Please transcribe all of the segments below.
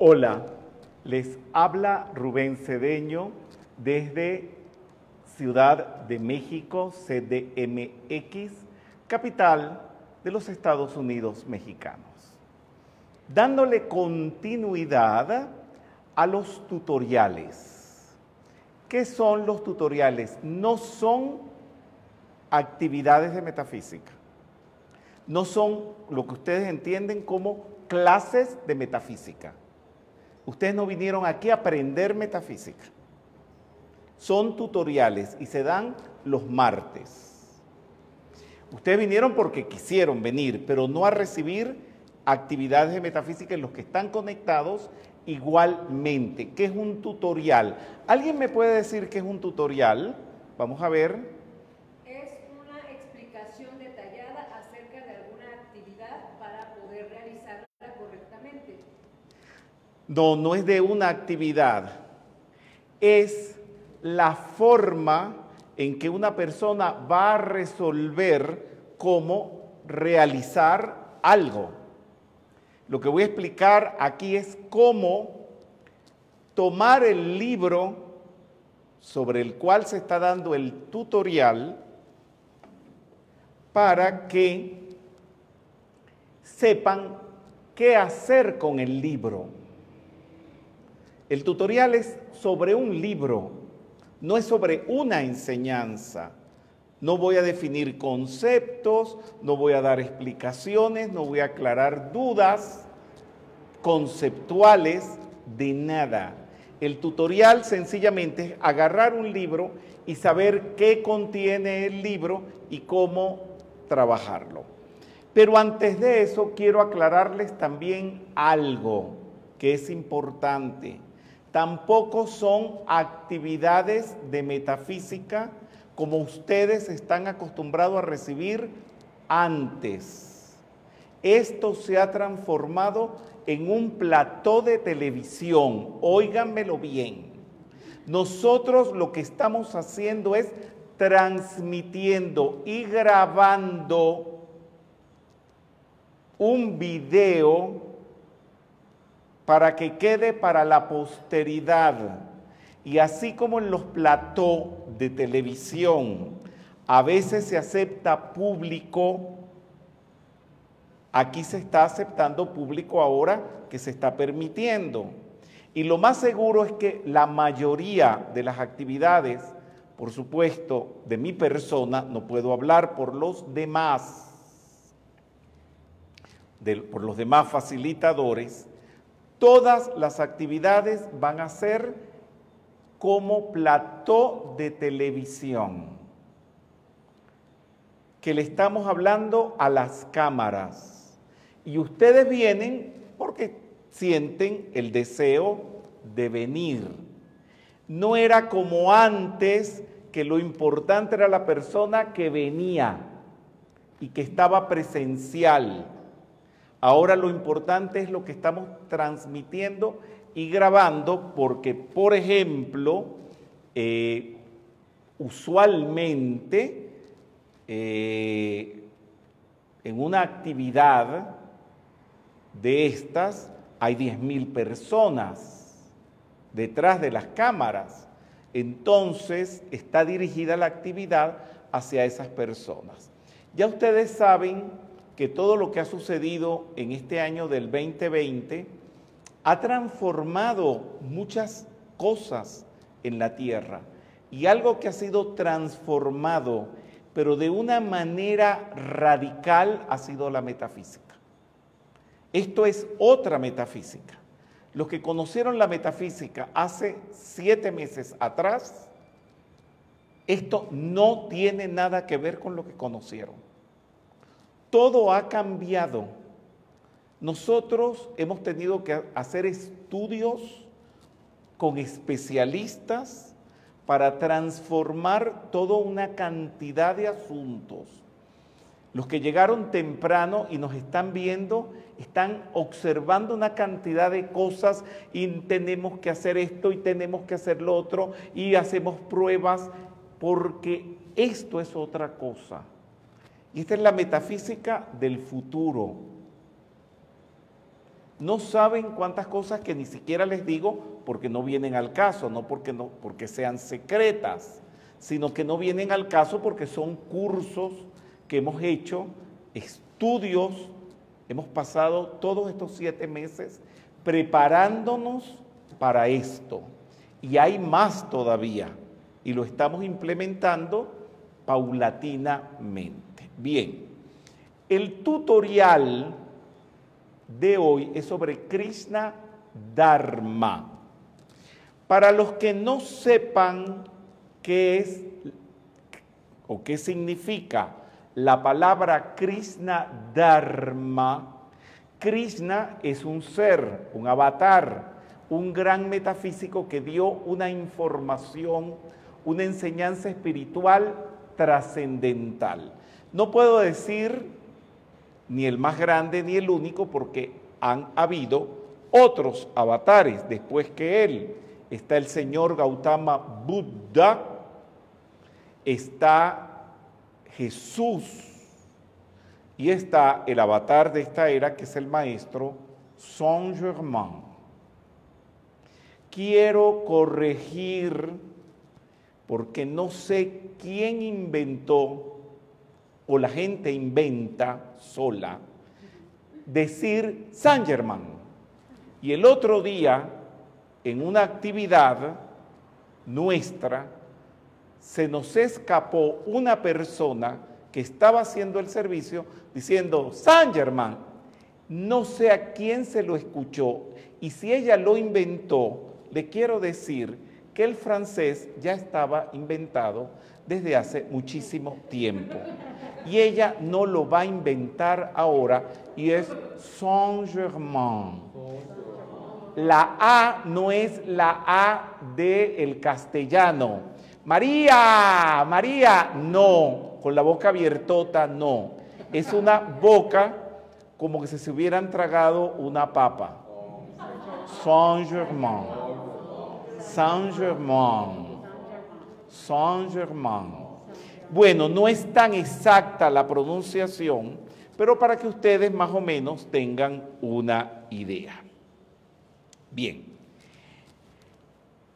Hola, les habla Rubén Cedeño desde Ciudad de México, CDMX, capital de los Estados Unidos mexicanos. Dándole continuidad a los tutoriales. ¿Qué son los tutoriales? No son actividades de metafísica. No son lo que ustedes entienden como clases de metafísica. Ustedes no vinieron aquí a aprender metafísica. Son tutoriales y se dan los martes. Ustedes vinieron porque quisieron venir, pero no a recibir actividades de metafísica en los que están conectados igualmente. ¿Qué es un tutorial? ¿Alguien me puede decir qué es un tutorial? Vamos a ver. Es una explicación detallada acerca de alguna actividad para poder realizarla correctamente. No, no es de una actividad. Es la forma en que una persona va a resolver cómo realizar algo. Lo que voy a explicar aquí es cómo tomar el libro sobre el cual se está dando el tutorial para que sepan qué hacer con el libro. El tutorial es sobre un libro, no es sobre una enseñanza. No voy a definir conceptos, no voy a dar explicaciones, no voy a aclarar dudas conceptuales de nada. El tutorial sencillamente es agarrar un libro y saber qué contiene el libro y cómo trabajarlo. Pero antes de eso quiero aclararles también algo que es importante. Tampoco son actividades de metafísica como ustedes están acostumbrados a recibir antes. Esto se ha transformado en un plató de televisión, óiganmelo bien. Nosotros lo que estamos haciendo es transmitiendo y grabando un video para que quede para la posteridad. Y así como en los platós de televisión a veces se acepta público, aquí se está aceptando público ahora que se está permitiendo. Y lo más seguro es que la mayoría de las actividades, por supuesto, de mi persona, no puedo hablar por los demás, por los demás facilitadores, todas las actividades van a ser como plató de televisión, que le estamos hablando a las cámaras. Y ustedes vienen porque sienten el deseo de venir. No era como antes que lo importante era la persona que venía y que estaba presencial. Ahora lo importante es lo que estamos transmitiendo y grabando porque, por ejemplo, eh, usualmente eh, en una actividad de estas hay 10.000 personas detrás de las cámaras. Entonces está dirigida la actividad hacia esas personas. Ya ustedes saben que todo lo que ha sucedido en este año del 2020 ha transformado muchas cosas en la tierra. Y algo que ha sido transformado, pero de una manera radical, ha sido la metafísica. Esto es otra metafísica. Los que conocieron la metafísica hace siete meses atrás, esto no tiene nada que ver con lo que conocieron. Todo ha cambiado nosotros hemos tenido que hacer estudios con especialistas para transformar toda una cantidad de asuntos. Los que llegaron temprano y nos están viendo están observando una cantidad de cosas y tenemos que hacer esto y tenemos que hacer lo otro y hacemos pruebas porque esto es otra cosa. Y esta es la metafísica del futuro no saben cuántas cosas que ni siquiera les digo porque no vienen al caso, no porque, no, porque sean secretas, sino que no vienen al caso porque son cursos que hemos hecho, estudios, hemos pasado todos estos siete meses preparándonos para esto. Y hay más todavía, y lo estamos implementando paulatinamente. Bien, el tutorial de hoy es sobre Krishna Dharma. Para los que no sepan qué es o qué significa la palabra Krishna Dharma, Krishna es un ser, un avatar, un gran metafísico que dio una información, una enseñanza espiritual trascendental. No puedo decir ni el más grande ni el único porque han habido otros avatares después que él. Está el señor Gautama Buddha, está Jesús y está el avatar de esta era que es el maestro Saint Germain. Quiero corregir porque no sé quién inventó o la gente inventa sola decir San Germán. Y el otro día, en una actividad nuestra, se nos escapó una persona que estaba haciendo el servicio diciendo San Germán. No sé a quién se lo escuchó y si ella lo inventó, le quiero decir que el francés ya estaba inventado desde hace muchísimo tiempo. Y ella no lo va a inventar ahora y es Saint-Germain. La A no es la A del el castellano. María, María, no. Con la boca abiertota, no. Es una boca como que si se hubieran tragado una papa. Saint-Germain. Saint-Germain. Saint-Germain. Bueno, no es tan exacta la pronunciación, pero para que ustedes más o menos tengan una idea. Bien.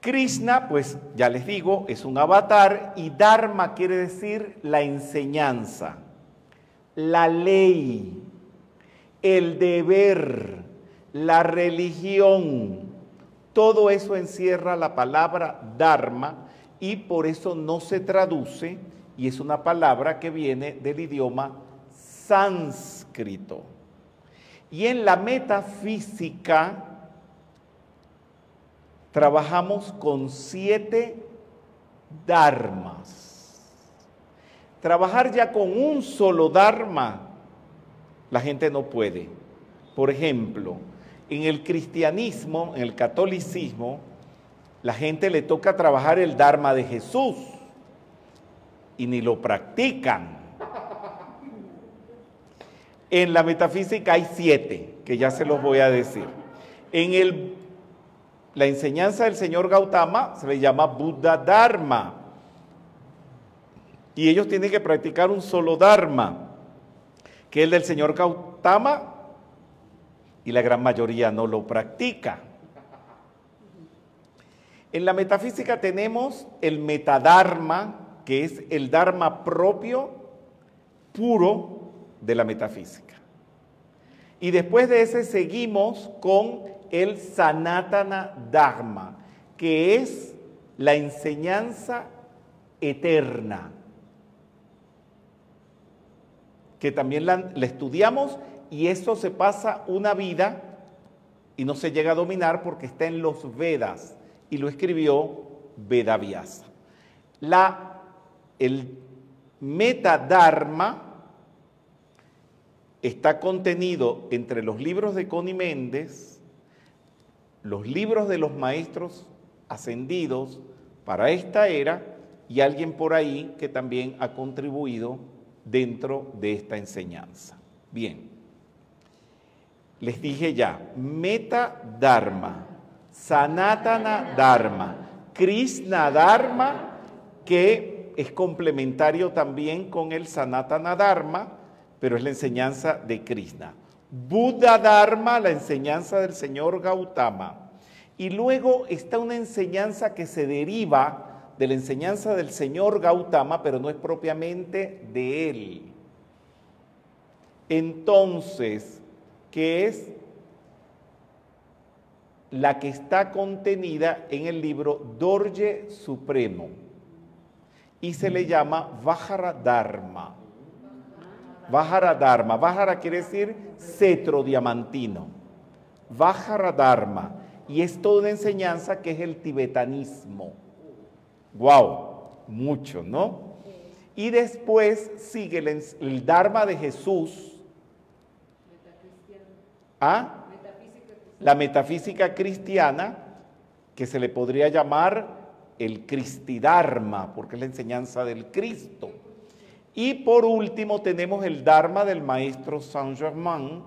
Krishna, pues ya les digo, es un avatar y Dharma quiere decir la enseñanza, la ley, el deber, la religión. Todo eso encierra la palabra Dharma y por eso no se traduce y es una palabra que viene del idioma sánscrito. Y en la metafísica trabajamos con siete dharmas. Trabajar ya con un solo dharma, la gente no puede. Por ejemplo, en el cristianismo, en el catolicismo, la gente le toca trabajar el Dharma de Jesús y ni lo practican. En la metafísica hay siete, que ya se los voy a decir. En el, la enseñanza del señor Gautama se le llama Buddha Dharma. Y ellos tienen que practicar un solo Dharma, que es el del señor Gautama, y la gran mayoría no lo practica. En la metafísica tenemos el metadharma, que es el dharma propio, puro de la metafísica. Y después de ese seguimos con el sanatana dharma, que es la enseñanza eterna, que también la, estudiamos y eso se pasa una vida y no se llega a dominar porque está en los Vedas y lo escribió Vedavyasa. La, el metadharma está contenido entre los libros de Connie Méndez, los libros de los maestros ascendidos para esta era y alguien por ahí que también ha contribuido dentro de esta enseñanza. Bien, les dije ya, metadharma Sanatana Dharma, Krishna Dharma, que es complementario también con el Sanatana Dharma, pero es la enseñanza de Krishna. Buddha Dharma, la enseñanza del señor Gautama. Y luego está una enseñanza que se deriva de la enseñanza del señor Gautama, pero no es propiamente de él. Entonces, ¿qué es la que está contenida en el libro Dorje Supremo y se le llama Vajara Dharma. Vajara Dharma. Vajara quiere decir cetro diamantino. Vajara Dharma. Y es toda una enseñanza que es el tibetanismo. ¡Wow! Mucho, ¿no? Y después sigue el, el Dharma de Jesús. ¿Ah? La metafísica cristiana, que se le podría llamar el Cristidharma, porque es la enseñanza del Cristo. Y por último tenemos el Dharma del maestro Saint Germain,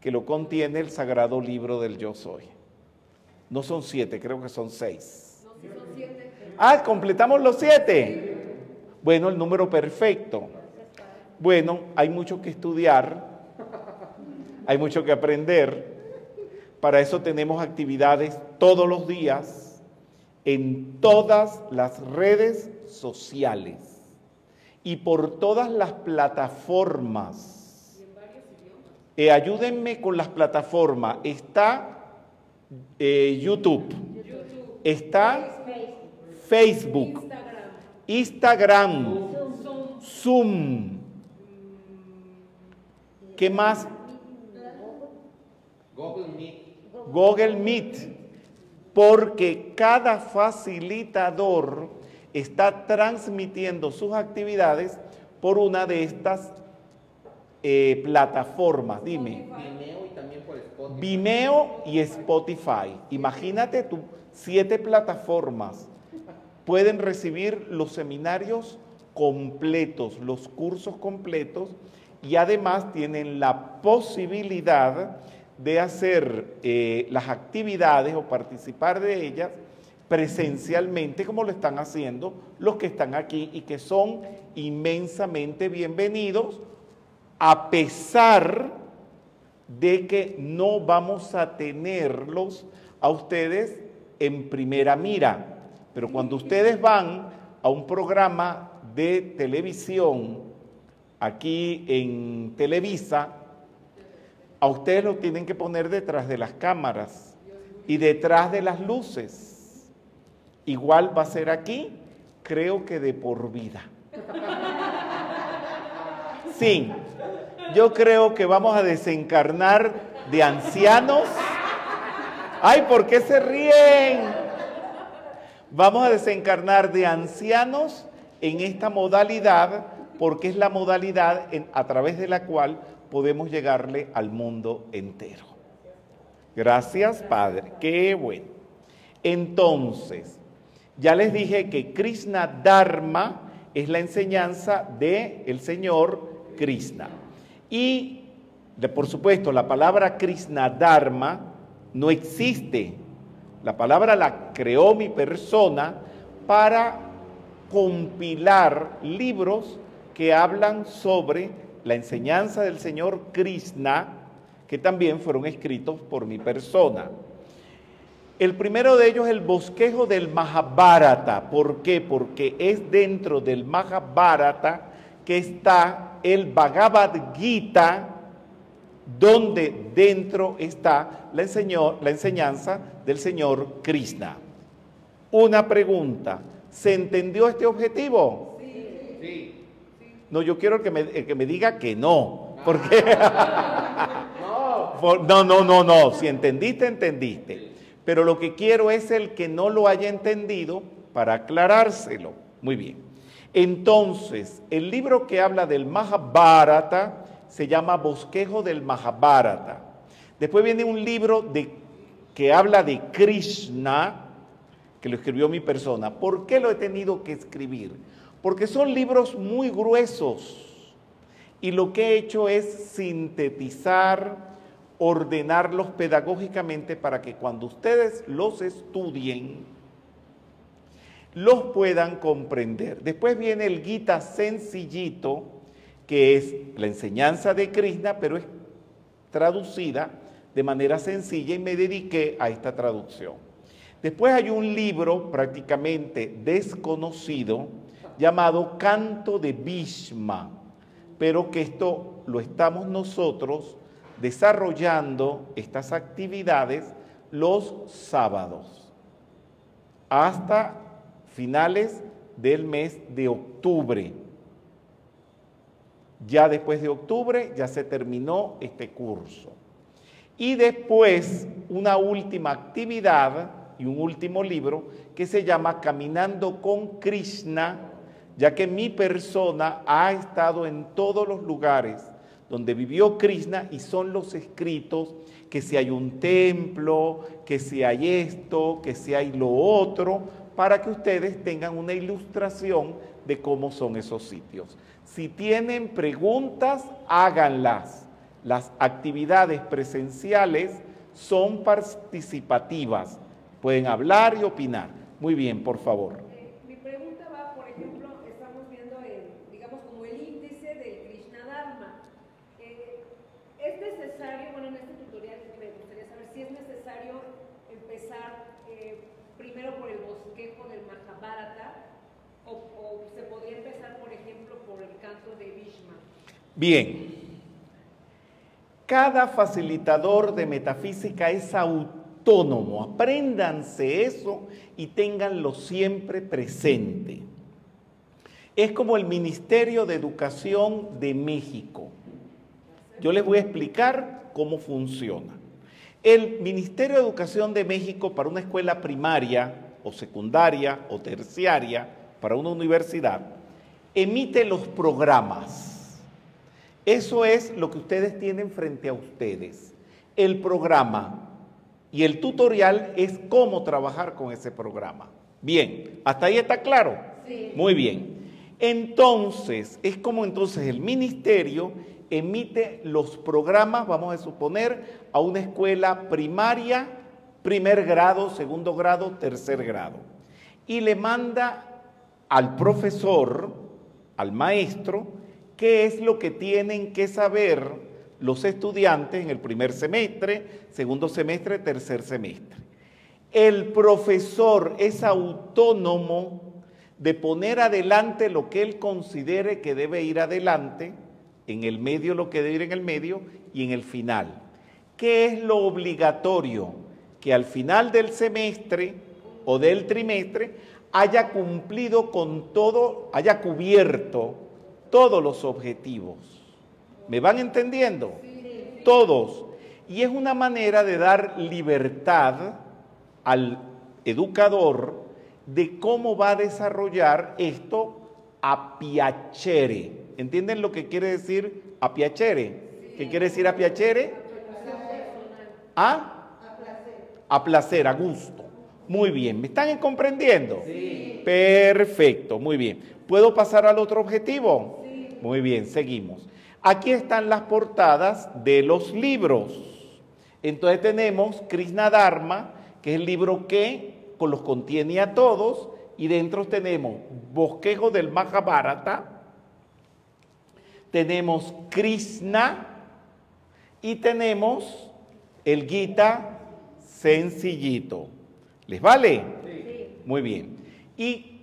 que lo contiene el sagrado libro del Yo Soy. No son siete, creo que son seis. Ah, completamos los siete. Bueno, el número perfecto. Bueno, hay mucho que estudiar, hay mucho que aprender. Para eso tenemos actividades todos los días en todas las redes sociales y por todas las plataformas. Eh, ayúdenme con las plataformas. Está eh, YouTube, está Facebook, Instagram, Zoom. ¿Qué más? Google Meet. Google Meet, porque cada facilitador está transmitiendo sus actividades por una de estas eh, plataformas. Dime. Vimeo y también por Spotify. Vimeo y Spotify. Imagínate tú, siete plataformas pueden recibir los seminarios completos, los cursos completos y además tienen la posibilidad de hacer eh, las actividades o participar de ellas presencialmente como lo están haciendo los que están aquí y que son inmensamente bienvenidos a pesar de que no vamos a tenerlos a ustedes en primera mira. Pero cuando ustedes van a un programa de televisión aquí en Televisa, a ustedes lo tienen que poner detrás de las cámaras y detrás de las luces. Igual va a ser aquí, creo que de por vida. Sí, yo creo que vamos a desencarnar de ancianos. Ay, ¿por qué se ríen? Vamos a desencarnar de ancianos en esta modalidad porque es la modalidad a través de la cual podemos llegarle al mundo entero. Gracias, Padre. Qué bueno. Entonces, ya les dije que Krishna Dharma es la enseñanza del el Señor Krishna. Y, de, por supuesto, la palabra Krishna Dharma no existe. La palabra la creó mi persona para compilar libros que hablan sobre la enseñanza del señor Krishna, que también fueron escritos por mi persona. El primero de ellos es el bosquejo del Mahabharata. ¿Por qué? Porque es dentro del Mahabharata que está el Bhagavad Gita, donde dentro está la, la enseñanza del señor Krishna. Una pregunta, ¿se entendió este objetivo? No, yo quiero que me, que me diga que no. Porque. no, no, no, no. Si entendiste, entendiste. Pero lo que quiero es el que no lo haya entendido para aclarárselo. Muy bien. Entonces, el libro que habla del Mahabharata se llama Bosquejo del Mahabharata. Después viene un libro de, que habla de Krishna, que lo escribió mi persona. ¿Por qué lo he tenido que escribir? Porque son libros muy gruesos y lo que he hecho es sintetizar, ordenarlos pedagógicamente para que cuando ustedes los estudien, los puedan comprender. Después viene el Gita sencillito, que es la enseñanza de Krishna, pero es traducida de manera sencilla y me dediqué a esta traducción. Después hay un libro prácticamente desconocido llamado Canto de Bhishma, pero que esto lo estamos nosotros desarrollando estas actividades los sábados hasta finales del mes de octubre. Ya después de octubre ya se terminó este curso. Y después una última actividad y un último libro que se llama Caminando con Krishna, ya que mi persona ha estado en todos los lugares donde vivió Krishna y son los escritos que si hay un templo, que si hay esto, que si hay lo otro, para que ustedes tengan una ilustración de cómo son esos sitios. Si tienen preguntas, háganlas. Las actividades presenciales son participativas. Pueden hablar y opinar. Muy bien, por favor. Eh, mi pregunta va, por ejemplo, estamos viendo, el, digamos, como el índice del Krishna Dharma. Eh, ¿Es necesario, bueno, en este tutorial me gustaría saber si es necesario empezar eh, primero por el bosquejo del Mahabharata o, o se podría empezar, por ejemplo, Bien. Cada facilitador de metafísica es autónomo. Apréndanse eso y ténganlo siempre presente. Es como el Ministerio de Educación de México. Yo les voy a explicar cómo funciona. El Ministerio de Educación de México para una escuela primaria o secundaria o terciaria, para una universidad, emite los programas eso es lo que ustedes tienen frente a ustedes. El programa y el tutorial es cómo trabajar con ese programa. Bien, ¿hasta ahí está claro? Sí. Muy bien. Entonces, es como entonces el ministerio emite los programas, vamos a suponer, a una escuela primaria, primer grado, segundo grado, tercer grado. Y le manda al profesor, al maestro, qué es lo que tienen que saber los estudiantes en el primer semestre, segundo semestre, tercer semestre. El profesor es autónomo de poner adelante lo que él considere que debe ir adelante, en el medio lo que debe ir en el medio y en el final. ¿Qué es lo obligatorio? Que al final del semestre o del trimestre haya cumplido con todo, haya cubierto todos los objetivos. ¿Me van entendiendo? Todos. Y es una manera de dar libertad al educador de cómo va a desarrollar esto a piacere. ¿Entienden lo que quiere decir a piacere? ¿Qué quiere decir a piacere? ¿A? A placer, a gusto. Muy bien, ¿me están comprendiendo? Sí. Perfecto, muy bien. ¿Puedo pasar al otro objetivo? Muy bien, seguimos. Aquí están las portadas de los libros. Entonces tenemos Krishna Dharma, que es el libro que los contiene a todos, y dentro tenemos Bosquejo del Mahabharata, tenemos Krishna y tenemos el Gita sencillito. ¿Les vale? Sí. Muy bien. Y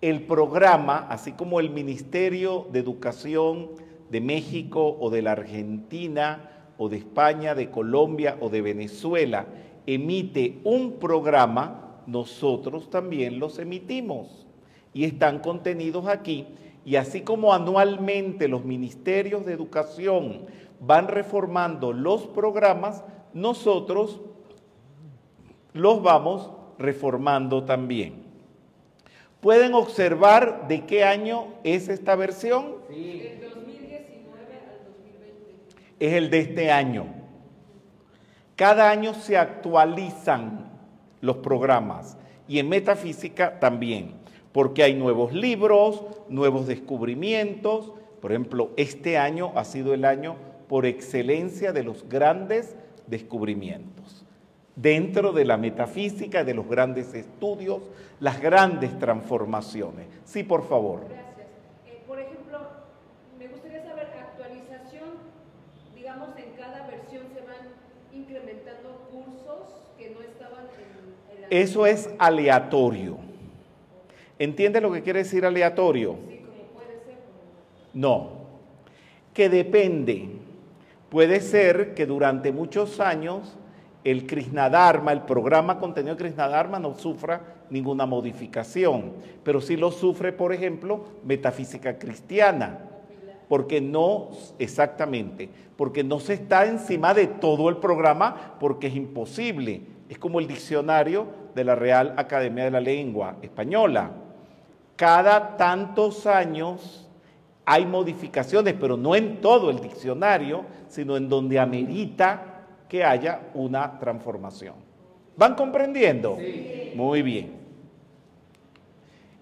el programa, así como el Ministerio de Educación de México o de la Argentina o de España, de Colombia o de Venezuela, emite un programa, nosotros también los emitimos y están contenidos aquí. Y así como anualmente los ministerios de educación van reformando los programas, nosotros los vamos reformando también. ¿Pueden observar de qué año es esta versión? Sí. Del 2019 al 2020. Es el de este año. Cada año se actualizan los programas y en metafísica también, porque hay nuevos libros, nuevos descubrimientos. Por ejemplo, este año ha sido el año por excelencia de los grandes descubrimientos dentro de la metafísica, de los grandes estudios, las grandes transformaciones. Sí, por favor. Gracias. Eh, por ejemplo, me gustaría saber, actualización, digamos, en cada versión se van incrementando cursos que no estaban en... en la... Eso es aleatorio. ¿Entiendes lo que quiere decir aleatorio? Sí, como puede ser. No, que depende. Puede ser que durante muchos años el Krishnadharma, el programa contenido de Krishnadharma no sufra ninguna modificación, pero sí lo sufre, por ejemplo, metafísica cristiana, porque no, exactamente, porque no se está encima de todo el programa, porque es imposible. Es como el diccionario de la Real Academia de la Lengua Española cada tantos años hay modificaciones, pero no en todo el diccionario, sino en donde amerita que haya una transformación. ¿Van comprendiendo? Muy bien.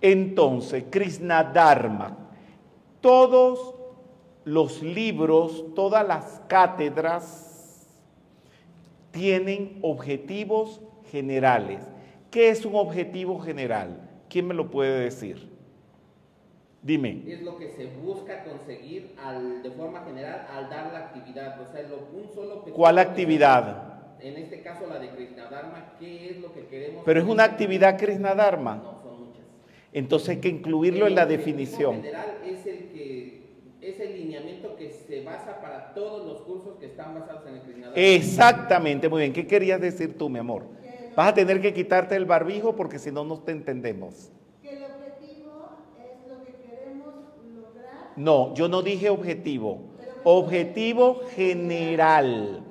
Entonces, Krishna Dharma, todos los libros, todas las cátedras tienen objetivos generales. ¿Qué es un objetivo general? ¿Quién me lo puede decir? Dime. Es lo que se busca conseguir al, de forma general al dar la actividad. O sea, lo, un solo ¿Cuál que actividad? En este caso la de Krishna Dharma, ¿qué es lo que queremos? Pero es una actividad Krishna Dharma. No, son muchas. Entonces hay que incluirlo en la El definición. general es el que es el lineamiento que se basa para todos los cursos que están basados en el Krishna Dharma. Exactamente, muy bien. ¿Qué querías decir tú, mi amor? Vas a tener que quitarte el barbijo porque si no, no te entendemos. que el objetivo es lo que queremos lograr, No, yo no dije objetivo. Objetivo general.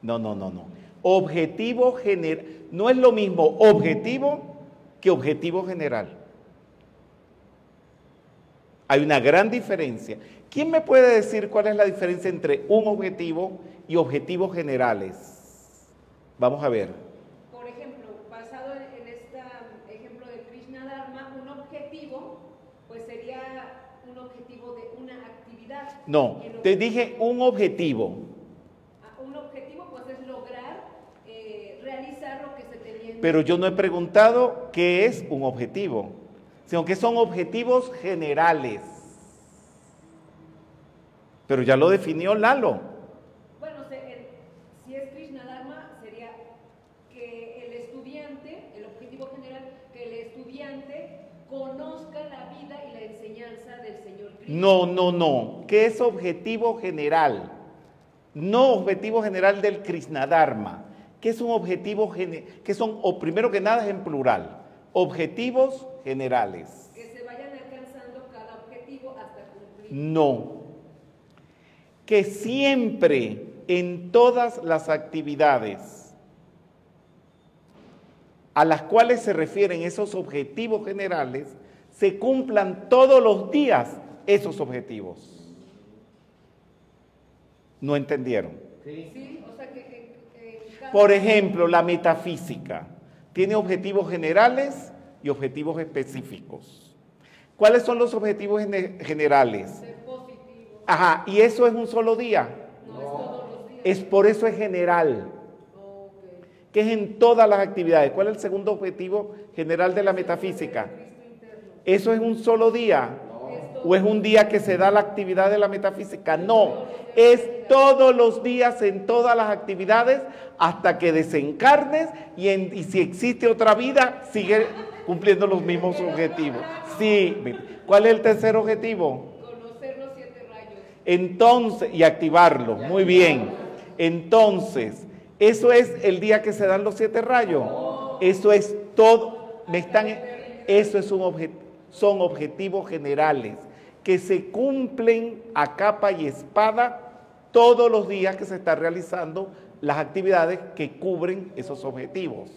No, no, no, no. Objetivo general. No es lo mismo objetivo que objetivo general. Hay una gran diferencia. ¿Quién me puede decir cuál es la diferencia entre un objetivo y objetivos generales? Vamos a ver. Por ejemplo, basado en, en este ejemplo de Krishna Dharma, un objetivo, pues sería un objetivo de una actividad. No, te dije un objetivo. Ah, Un objetivo, pues es lograr eh, realizar lo que se te viene. Pero yo no he preguntado qué es un objetivo, sino que son objetivos generales. Pero ya lo definió Lalo. Bueno, se- el- si es Krishna Dharma, sería que el estudiante, el objetivo general, que el estudiante conozca la vida y la enseñanza del Señor Krishna. No, no, no. ¿Qué es objetivo general? No objetivo general del Krishnadharma. ¿Qué es un objetivo general? ¿Qué son? O primero que nada es en plural. Objetivos generales. Que se vayan alcanzando cada objetivo hasta cumplir. No. Que siempre en todas las actividades a las cuales se refieren esos objetivos generales, se cumplan todos los días esos objetivos. ¿No entendieron? Sí. Por ejemplo, la metafísica tiene objetivos generales y objetivos específicos. ¿Cuáles son los objetivos gene- generales? Ajá, y eso es un solo día. no, es todos los días. Es por eso es general, que es en todas las actividades. ¿Cuál es el segundo objetivo general de la metafísica? ¿Eso es un solo día? ¿O es un día que se da la actividad de la metafísica? No, es todos los días en todas las actividades hasta que desencarnes y, en- y si existe otra vida, sigue cumpliendo los mismos objetivos. Sí, ¿cuál es el tercer objetivo? Conocer los siete rayos. Entonces, y activarlo, muy bien. Entonces, ¿eso es el día que se dan los siete rayos? Eso es todo, me están, eso es un obje- son objetivos generales que se cumplen a capa y espada todos los días que se están realizando las actividades que cubren esos objetivos.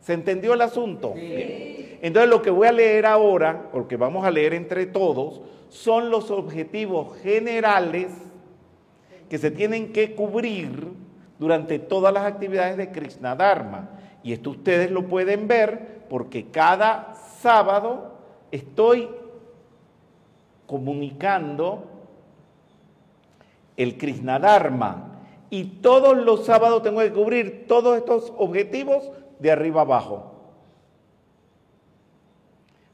¿Se entendió el asunto? Bien. Entonces lo que voy a leer ahora, o lo que vamos a leer entre todos, son los objetivos generales que se tienen que cubrir durante todas las actividades de Krishna Dharma. Y esto ustedes lo pueden ver porque cada sábado estoy comunicando el Krishna Dharma. Y todos los sábados tengo que cubrir todos estos objetivos de arriba abajo.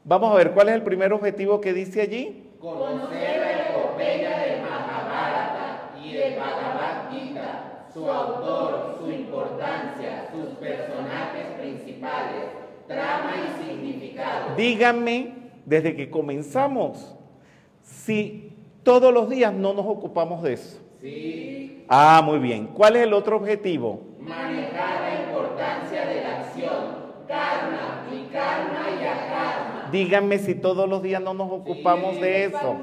Vamos a ver cuál es el primer objetivo que dice allí. Conocer la epopeya del Mahabharata y el Bhagavad Gita, su autor, su importancia, sus personajes principales, trama y significado. Díganme, desde que comenzamos, si todos los días no nos ocupamos de eso. Sí, Ah, muy bien. ¿Cuál es el otro objetivo? manejar la importancia de la acción, karma, karma y akarma. Díganme si todos los días no nos ocupamos Sí, de eso.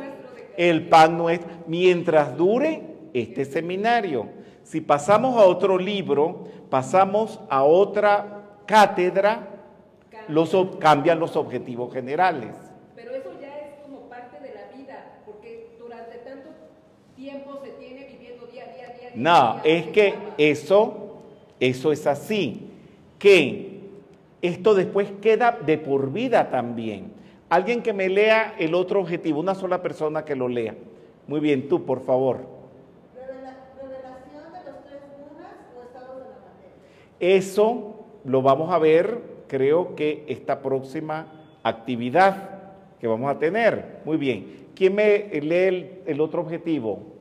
El pan nuestro, mientras dure este seminario. Si pasamos a otro libro, pasamos a otra cátedra, los, cambian los objetivos generales. Pero eso ya es como parte de la vida, porque durante tanto tiempo se tiene viviendo día a día, día a día. No, es que eso, eso es así, que esto después queda de por vida también. Alguien que me lea el otro objetivo, una sola persona que lo lea. Muy bien, tú, por favor. Revela- revelación de los tres gunas o estados de la materia. Eso lo vamos a ver, creo que esta próxima actividad que vamos a tener. Muy bien. ¿Quién me lee el, el otro objetivo?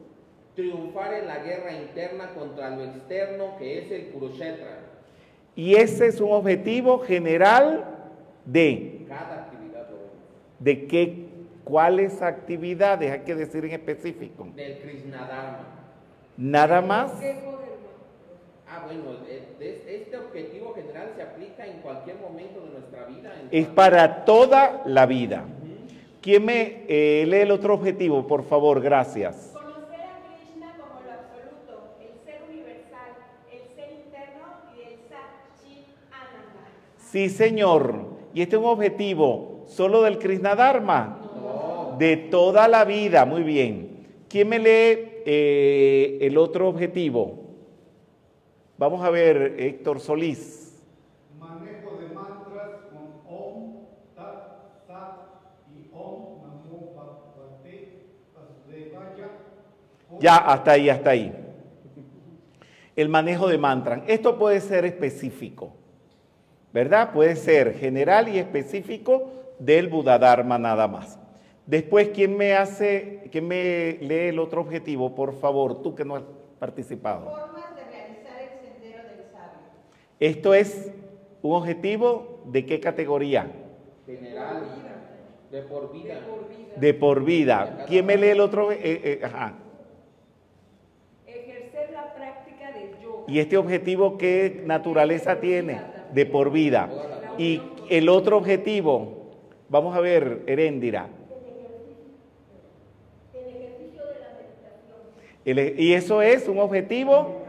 Triunfar en la guerra interna contra lo externo que es el Kurukshetra. Y ese es un objetivo general de Cada actividad. ¿De qué? ¿Cuáles actividades? Hay que decir en específico. Del Krishna Dharma. Nada más. Ah, bueno, es- este objetivo general se aplica en cualquier momento de nuestra vida. Es para toda la vida. ¿Quién me eh, lee el otro objetivo? Por favor, gracias. Conocer a Krishna como lo absoluto, el ser universal, el ser interno y el Sat Chit Ananda. Sí, señor. ¿Y este es un objetivo solo del Krishna Dharma? De toda la vida. Muy bien. ¿Quién me lee eh, el otro objetivo? Vamos a ver, Héctor Solís. Manejo de mantras con Om, Tat, Sat y Om Namo Bhagavate Vasudevaya. Ya, hasta ahí, hasta ahí. El manejo de mantras. Esto puede ser específico, ¿verdad? Puede ser general y específico del Buda Dharma nada más. Después, ¿quién me hace, quién me lee el otro objetivo? Por favor, tú que no has participado. Formas de realizar el sendero del sabio. Esto es un objetivo de qué categoría? General. De por vida. De por vida. De por vida. ¿Quién me lee el otro? Eh, eh, ajá. Ejercer la práctica del yoga. ¿Y este objetivo qué naturaleza tiene? De por vida. Y el otro objetivo, vamos a ver, Heréndira. El. El- y eso es un objetivo.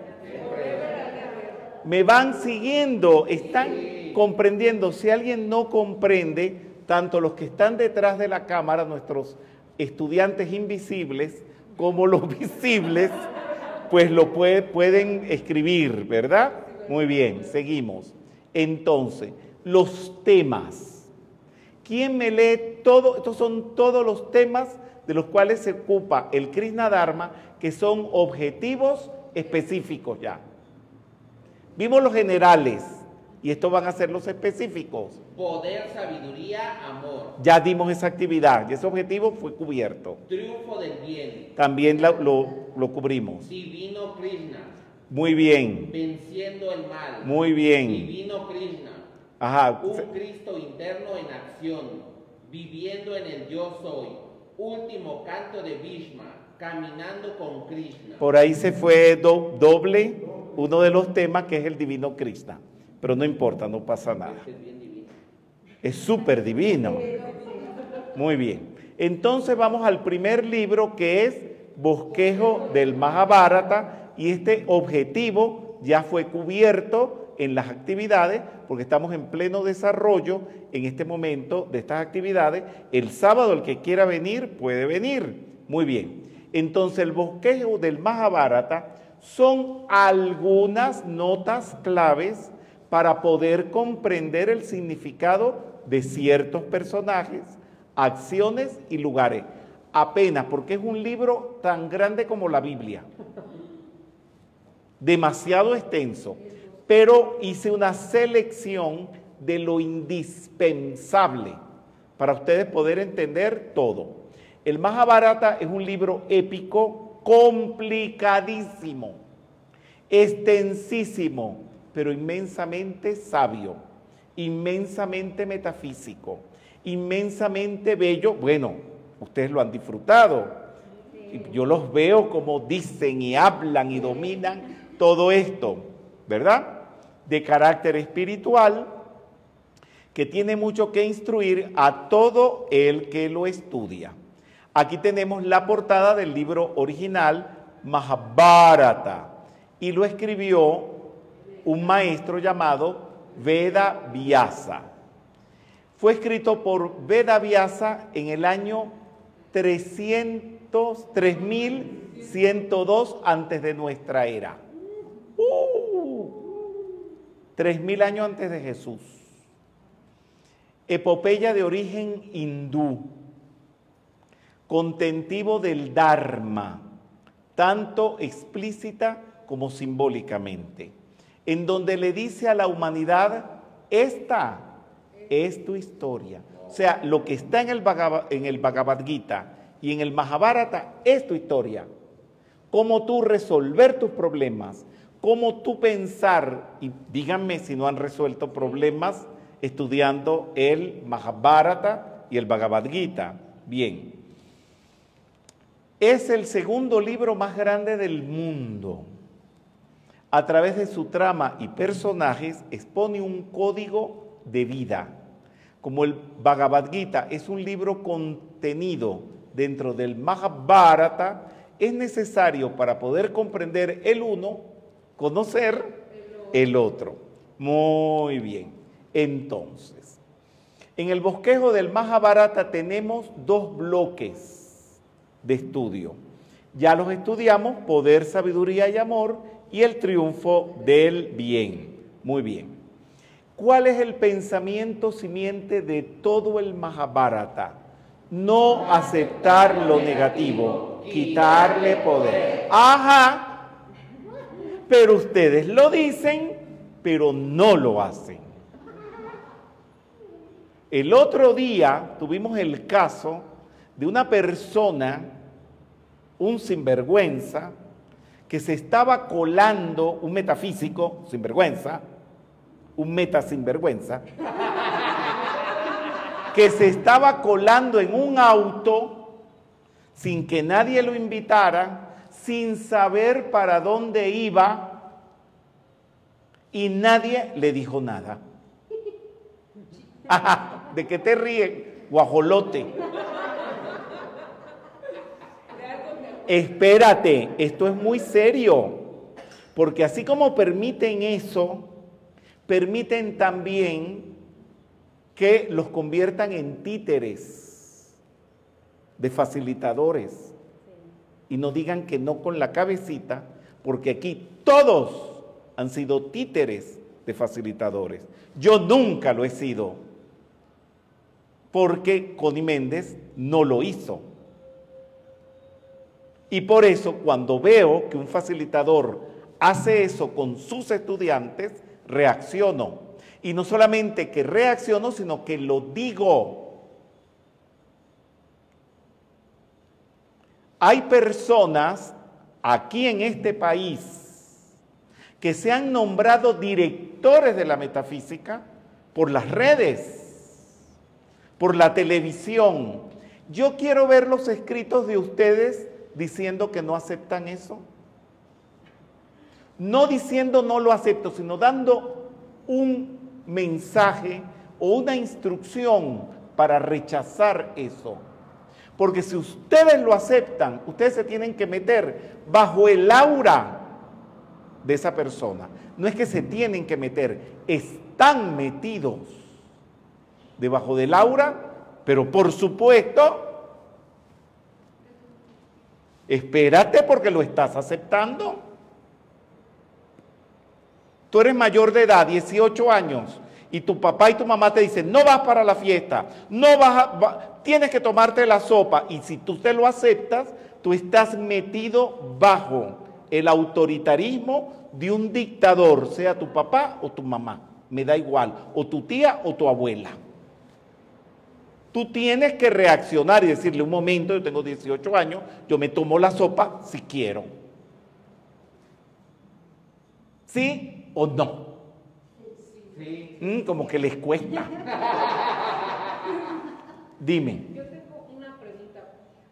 Me van siguiendo, están comprendiendo. Si alguien no comprende, tanto los que están detrás de la cámara, nuestros estudiantes invisibles, como los visibles, pues lo puede- pueden escribir, ¿verdad? Muy bien, seguimos. Entonces, los temas. ¿Quién me lee todo? Estos son todos los temas de los cuales se ocupa el Krishna Dharma, que son objetivos específicos ya. Vimos los generales y estos van a ser los específicos. Poder, sabiduría, amor. Ya dimos esa actividad y ese objetivo fue cubierto. Triunfo del bien. También lo, lo- lo cubrimos. Divino Krishna. Muy bien, Venciendo el mal. muy bien. Divino Krishna. Ajá. Un Cristo interno en acción. Viviendo en el yo soy. Último canto de Bhishma. Caminando con Krishna. Por ahí se fue do- doble uno de los temas que es el divino Krishna. Pero no importa, no pasa nada. Este. Es súper divino. Muy bien. Entonces vamos al primer libro que es Bosquejo del Mahabharata y este objetivo ya fue cubierto en las actividades porque estamos en pleno desarrollo en este momento de estas actividades. El sábado el que quiera venir puede venir. Muy bien. Entonces el bosquejo del Mahabharata son algunas notas claves para poder comprender el significado de ciertos personajes, acciones y lugares. Apenas, porque es un libro tan grande como la Biblia. Demasiado extenso. Pero hice una selección de lo indispensable para ustedes poder entender todo. El Mahabharata es un libro épico complicadísimo. extensísimo, pero inmensamente sabio, inmensamente metafísico, inmensamente bello. Bueno, ustedes lo han disfrutado. Yo los veo como dicen y hablan y dominan todo esto, ¿verdad? De carácter espiritual, que tiene mucho que instruir a todo el que lo estudia. Aquí tenemos la portada del libro original Mahabharata y lo escribió un maestro llamado Veda Vyasa. Fue escrito por Veda Vyasa en el año 300, 3102 antes de nuestra era. Uh, 3000 años antes de Jesús. Epopeya de origen hindú, contentivo del Dharma, tanto explícita como simbólicamente, en donde le dice a la humanidad, esta es tu historia. O sea, lo que está en el, Bhagavad, en el Bhagavad Gita y en el Mahabharata es tu historia. Cómo tú resolver tus problemas, cómo tú pensar, y díganme si no han resuelto problemas estudiando el Mahabharata y el Bhagavad Gita. Bien. Es el segundo libro más grande del mundo. A través de su trama y personajes expone un código de vida. Como el Bhagavad Gita es un libro contenido dentro del Mahabharata, es necesario para poder comprender el uno, conocer el otro. Muy bien. Entonces, en el bosquejo del Mahabharata tenemos dos bloques de estudio. Ya los estudiamos, poder, sabiduría y amor, y el triunfo del bien. Muy bien. ¿Cuál es el pensamiento simiente de todo el Mahabharata? No aceptar lo negativo, quitarle poder. Ajá. Pero ustedes lo dicen, pero no lo hacen. El otro día tuvimos el caso de una persona, un sinvergüenza, que se estaba colando, un metafísico sinvergüenza, un meta sinvergüenza, que se estaba colando en un auto sin que nadie lo invitara, sin saber para dónde iba y nadie le dijo nada. ¿De qué te ríes? Guajolote. Espérate, esto es muy serio, porque así como permiten eso, permiten también que los conviertan en títeres de facilitadores y no digan que no con la cabecita, porque aquí todos han sido títeres de facilitadores. Yo nunca lo he sido, porque Connie Méndez no lo hizo. Y por eso cuando veo que un facilitador hace eso con sus estudiantes, reacciono. Y no solamente que reacciono, sino que lo digo. Hay personas aquí en este país que se han nombrado directores de la metafísica por las redes, por la televisión. Yo quiero ver los escritos de ustedes diciendo que no aceptan eso. No diciendo no lo acepto, sino dando un mensaje o una instrucción para rechazar eso. Porque si ustedes lo aceptan, ustedes se tienen que meter bajo el aura de esa persona. No es que se tienen que meter, están metidos debajo del aura, pero por supuesto Espérate porque lo estás aceptando. Tú eres mayor de edad, 18 años, y tu papá y tu mamá te dicen, no vas para la fiesta, no vas a, tienes que tomarte la sopa, y si tú te lo aceptas, tú estás metido bajo el autoritarismo de un dictador, sea tu papá o tu mamá, me da igual, o tu tía o tu abuela. Tú tienes que reaccionar y decirle un momento, yo tengo 18 años, yo me tomo la sopa si quiero. ¿Sí o no? Sí. Mm, como que les cuesta. Dime. Yo tengo una pregunta.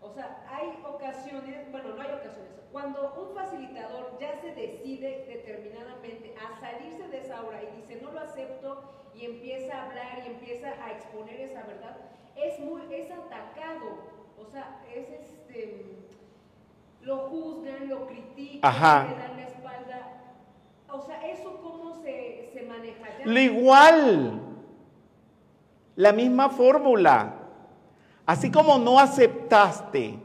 O sea, hay ocasiones, bueno, no hay ocasiones. Cuando un facilitador ya se decide determinadamente a salirse de esa obra y dice no lo acepto y empieza a hablar y empieza a exponer esa verdad, es muy, es atacado. O sea, es este lo juzgan, lo critican, Ajá. le dan la espalda. O sea, ¿eso cómo se, se maneja? Ya- Lo igual. La misma fórmula. Así como no aceptaste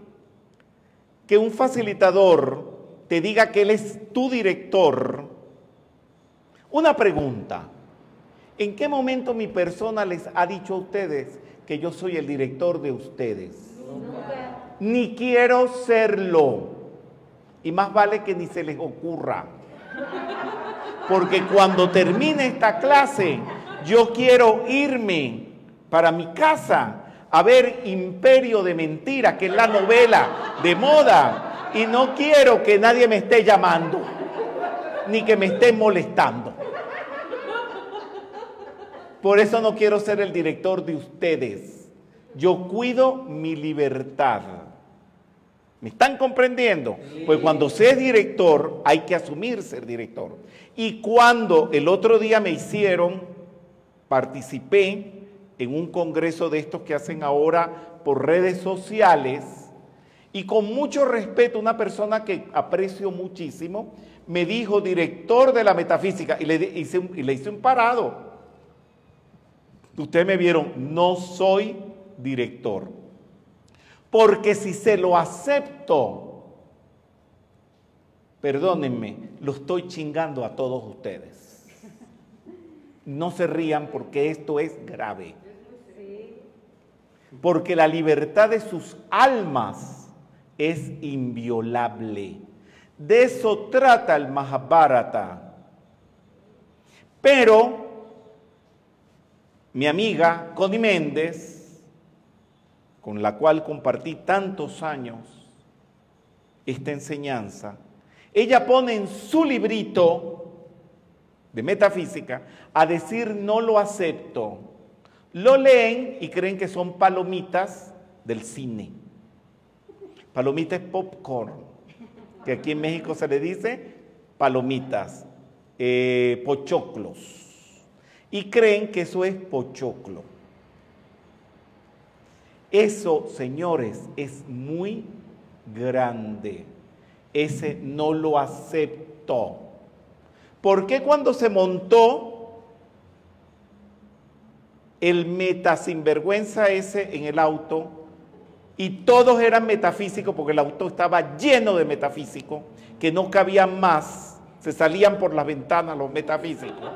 que un facilitador te diga que él es tu director, una pregunta. ¿En qué momento mi persona les ha dicho a ustedes que yo soy el director de ustedes? Ni quiero serlo. Y más vale que ni se les ocurra. Porque cuando termine esta clase, yo quiero irme para mi casa a ver Imperio de Mentira, que es la novela de moda. Y no quiero que nadie me esté llamando, ni que me esté molestando. Por eso no quiero ser el director de ustedes. Yo cuido mi libertad. ¿Me están comprendiendo? Pues cuando se es director, hay que asumir ser director. Y cuando el otro día me hicieron, participé en un congreso de estos que hacen ahora por redes sociales, y con mucho respeto, una persona que aprecio muchísimo, me dijo director de la metafísica, y le hice un, y le hice un parado. Ustedes me vieron, no soy director. Porque si se lo acepto, perdónenme, lo estoy chingando a todos ustedes. No se rían porque esto es grave. Porque la libertad de sus almas es inviolable. De eso trata el Mahabharata. Pero mi amiga Connie Méndez, con la cual compartí tantos años esta enseñanza, ella pone en su librito de metafísica a decir no lo acepto. Lo leen y creen que son palomitas del cine. Palomita es popcorn, que aquí en México se le dice palomitas, eh, pochoclos. Y creen que eso es pochoclo. Eso, señores, es muy grande. Ese no lo acepto. ¿Por qué cuando se montó el meta sinvergüenza ese en el auto y todos eran metafísicos porque el auto estaba lleno de metafísicos que no cabían más, se salían por las ventanas los metafísicos?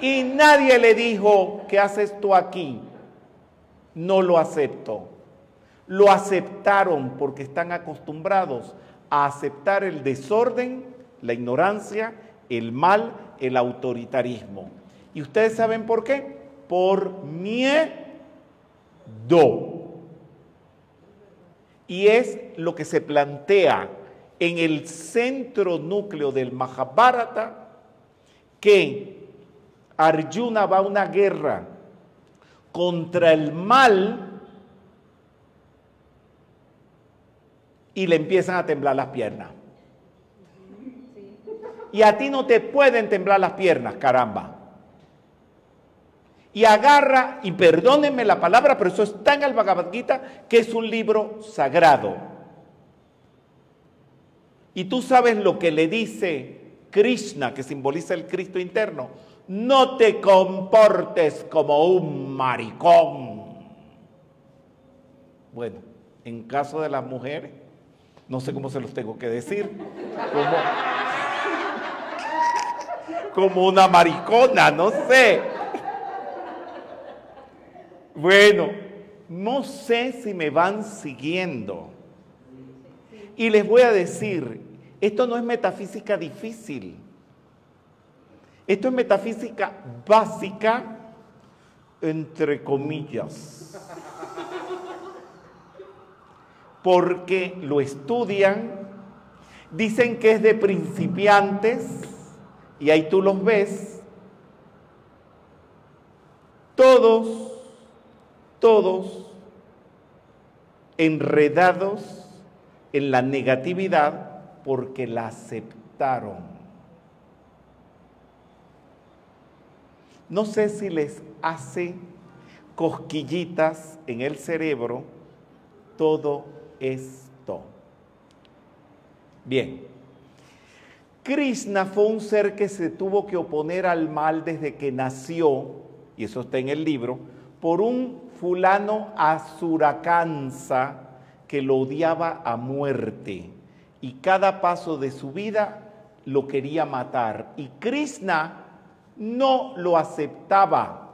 Y nadie le dijo, ¿qué haces tú aquí? No lo acepto. Lo aceptaron porque están acostumbrados a aceptar el desorden, la ignorancia, el mal, el autoritarismo. ¿Y ustedes saben por qué? Por miedo. Y es lo que se plantea en el centro núcleo del Mahabharata, que Arjuna va a una guerra contra el mal y le empiezan a temblar las piernas. Y a ti no te pueden temblar las piernas, caramba. Y agarra, y perdónenme la palabra, pero eso está en el Bhagavad Gita, que es un libro sagrado. Y tú sabes lo que le dice Krishna, que simboliza el Cristo interno. No te comportes como un maricón. Bueno, en caso de las mujeres, no sé cómo se los tengo que decir, como, como una maricona, no sé. Bueno, no sé si me van siguiendo. Y les voy a decir, esto no es metafísica difícil. Esto es metafísica básica, entre comillas. Porque lo estudian, dicen que es de principiantes, Y ahí tú los ves. Todos, todos enredados en la negatividad porque la aceptaron. No sé si les hace cosquillitas en el cerebro todo esto. Bien, Krishna fue un ser que se tuvo que oponer al mal desde que nació, y eso está en el libro, por un fulano Asurakansa que lo odiaba a muerte y cada paso de su vida lo quería matar. Y Krishna no lo aceptaba.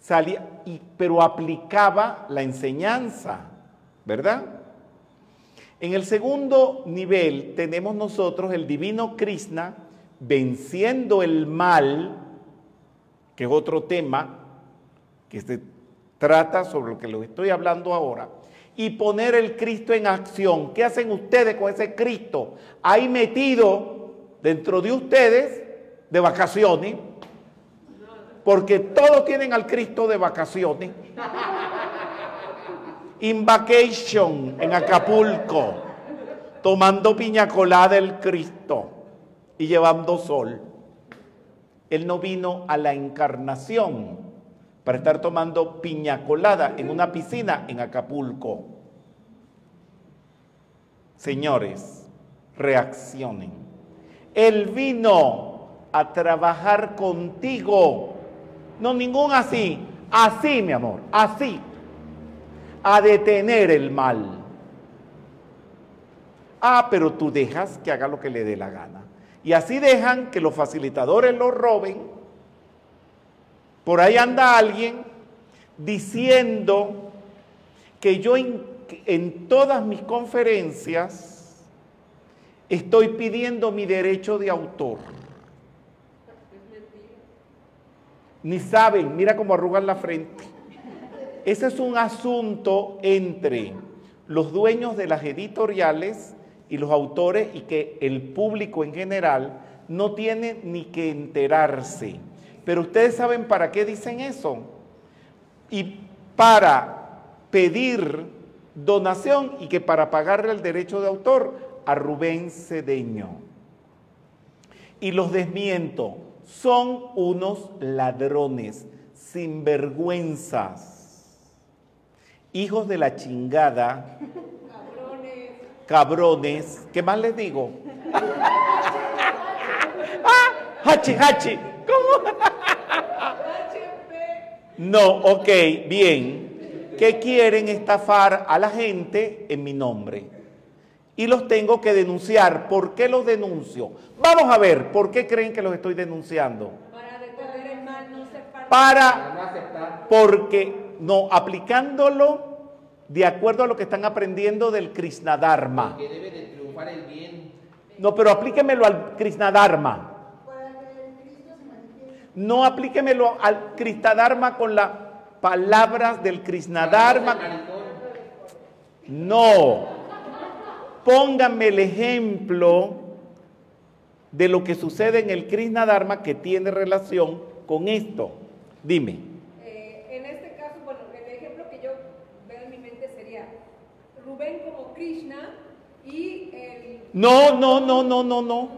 Salía, y, pero aplicaba la enseñanza, ¿verdad? En el segundo nivel tenemos nosotros el divino Krishna venciendo el mal, que es otro tema que se trata sobre lo que les estoy hablando ahora, y poner el Cristo en acción. ¿Qué hacen ustedes con ese Cristo ahí metido dentro de ustedes de vacaciones? Porque todos tienen al Cristo de vacaciones. In vacation en Acapulco, tomando piña colada el Cristo y llevando sol. Él no vino a la encarnación para estar tomando piña colada en una piscina en Acapulco. Señores, reaccionen. Él vino a trabajar contigo. No ningún así, así mi amor, así. A detener el mal. Ah, pero tú dejas que haga lo que le dé la gana. Y así dejan que los facilitadores lo roben. Por ahí anda alguien diciendo que yo en, todas mis conferencias estoy pidiendo mi derecho de autor. Ni saben, mira cómo arrugan la frente. Ese es un asunto entre los dueños de las editoriales y los autores y que el público en general no tiene ni que enterarse. Pero ustedes saben para qué dicen eso. Y para pedir donación y que para pagarle el derecho de autor a Rubén Cedeño. Y los desmiento, son unos ladrones, sinvergüenzas, hijos de la chingada, Cabrones. cabrones, ¿qué más les digo? ¡Ah! ¡Hachi, hachi! ¿Cómo? HP. No, ok, bien. Que quieren estafar a la gente en mi nombre. Y los tengo que denunciar. ¿Por qué los denuncio? Vamos a ver, ¿por qué creen que los estoy denunciando? Para detener el mal, no parte. Para Para no aceptar. porque no aplicándolo de acuerdo a lo que están aprendiendo del Krishna Dharma. Que debe de triunfar el bien. No, pero aplíquemelo al Krishna Dharma. Para que el Cristo se manifieste. No aplíquemelo al Krishna Dharma con las palabras del Krishna Dharma. No. Pónganme el ejemplo de lo que sucede en el Krishna Dharma que tiene relación con esto. Dime. Eh, en este caso, bueno, el ejemplo que yo veo en mi mente sería Rubén como Krishna y el... No, no, no, no, no, no.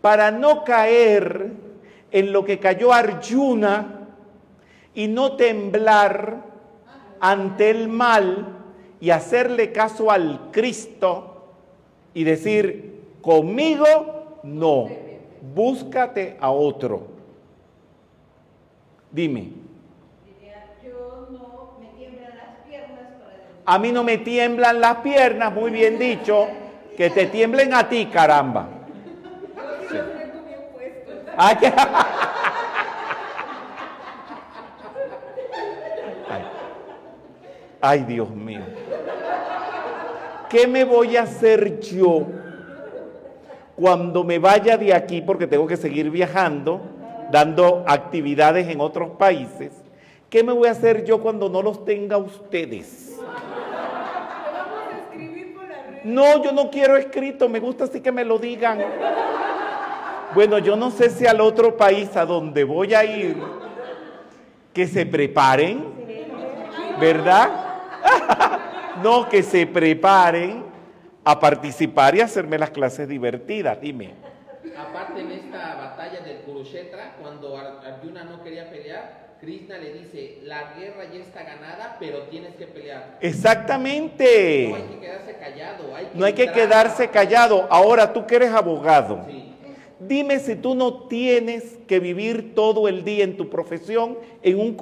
Para no caer en lo que cayó Arjuna y no temblar ante el mal y hacerle caso al Cristo y decir, conmigo no, búscate a otro. Dime, a mí no me tiemblan las piernas, muy bien dicho, que te tiemblen a ti, caramba. Sí Ay, que- Ay. Ay, Dios mío. ¿Qué me voy a hacer yo cuando me vaya de aquí? Porque tengo que seguir viajando, dando actividades en otros países. ¿Qué me voy a hacer yo cuando no los tenga ustedes? No, yo no quiero escrito, me gusta así que me lo digan. Bueno, yo no sé si al otro país a donde voy a ir, que se preparen, ¿verdad? no, que se preparen a participar y hacerme las clases divertidas, dime. Aparte en esta batalla del Kurukshetra, cuando Ar- Arjuna no quería pelear, Krishna le dice, la guerra ya está ganada, pero tienes que pelear. No hay Exactamente. que quedarse callado. Hay que No hay que quedarse callado. Ahora tú que eres abogado, Sí. Dime si tú no tienes que vivir todo el día en tu profesión en un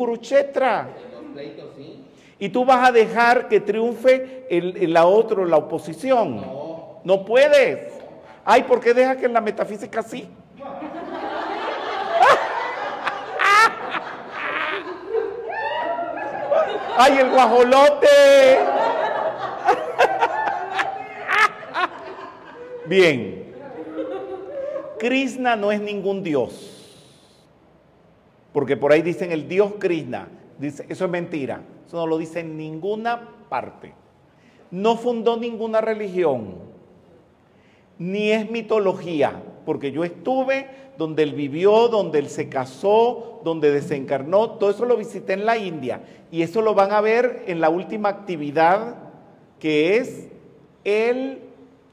pleitos, sí. Y tú vas a dejar que triunfe el, la otra, la oposición. No. No puedes. Ay, ¿por qué dejas que en la metafísica sí? ¡Ay, el guajolote! Bien. Krishna no es ningún dios. Porque por ahí dicen el dios Krishna. Eso es mentira. Eso no lo dice en ninguna parte. No fundó ninguna religión. Ni es mitología. Porque yo estuve donde él vivió, donde él se casó, donde desencarnó. Todo eso lo visité en la India. Y eso lo van a ver en la última actividad que es el,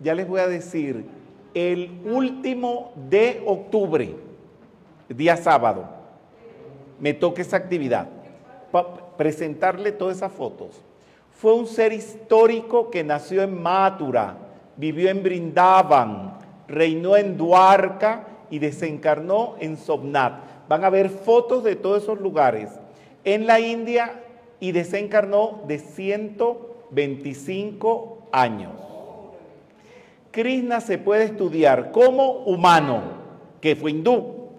ya les voy a decir, el último de octubre, día sábado me toca esa actividad, pa- presentarle todas esas fotos. Fue un ser histórico que nació en Mathura, vivió en Brindavan, reinó en Duarca y desencarnó en Somnath. Van a ver fotos de todos esos lugares. En la India y desencarnó de 125 años. Krishna se puede estudiar como humano, que fue hindú,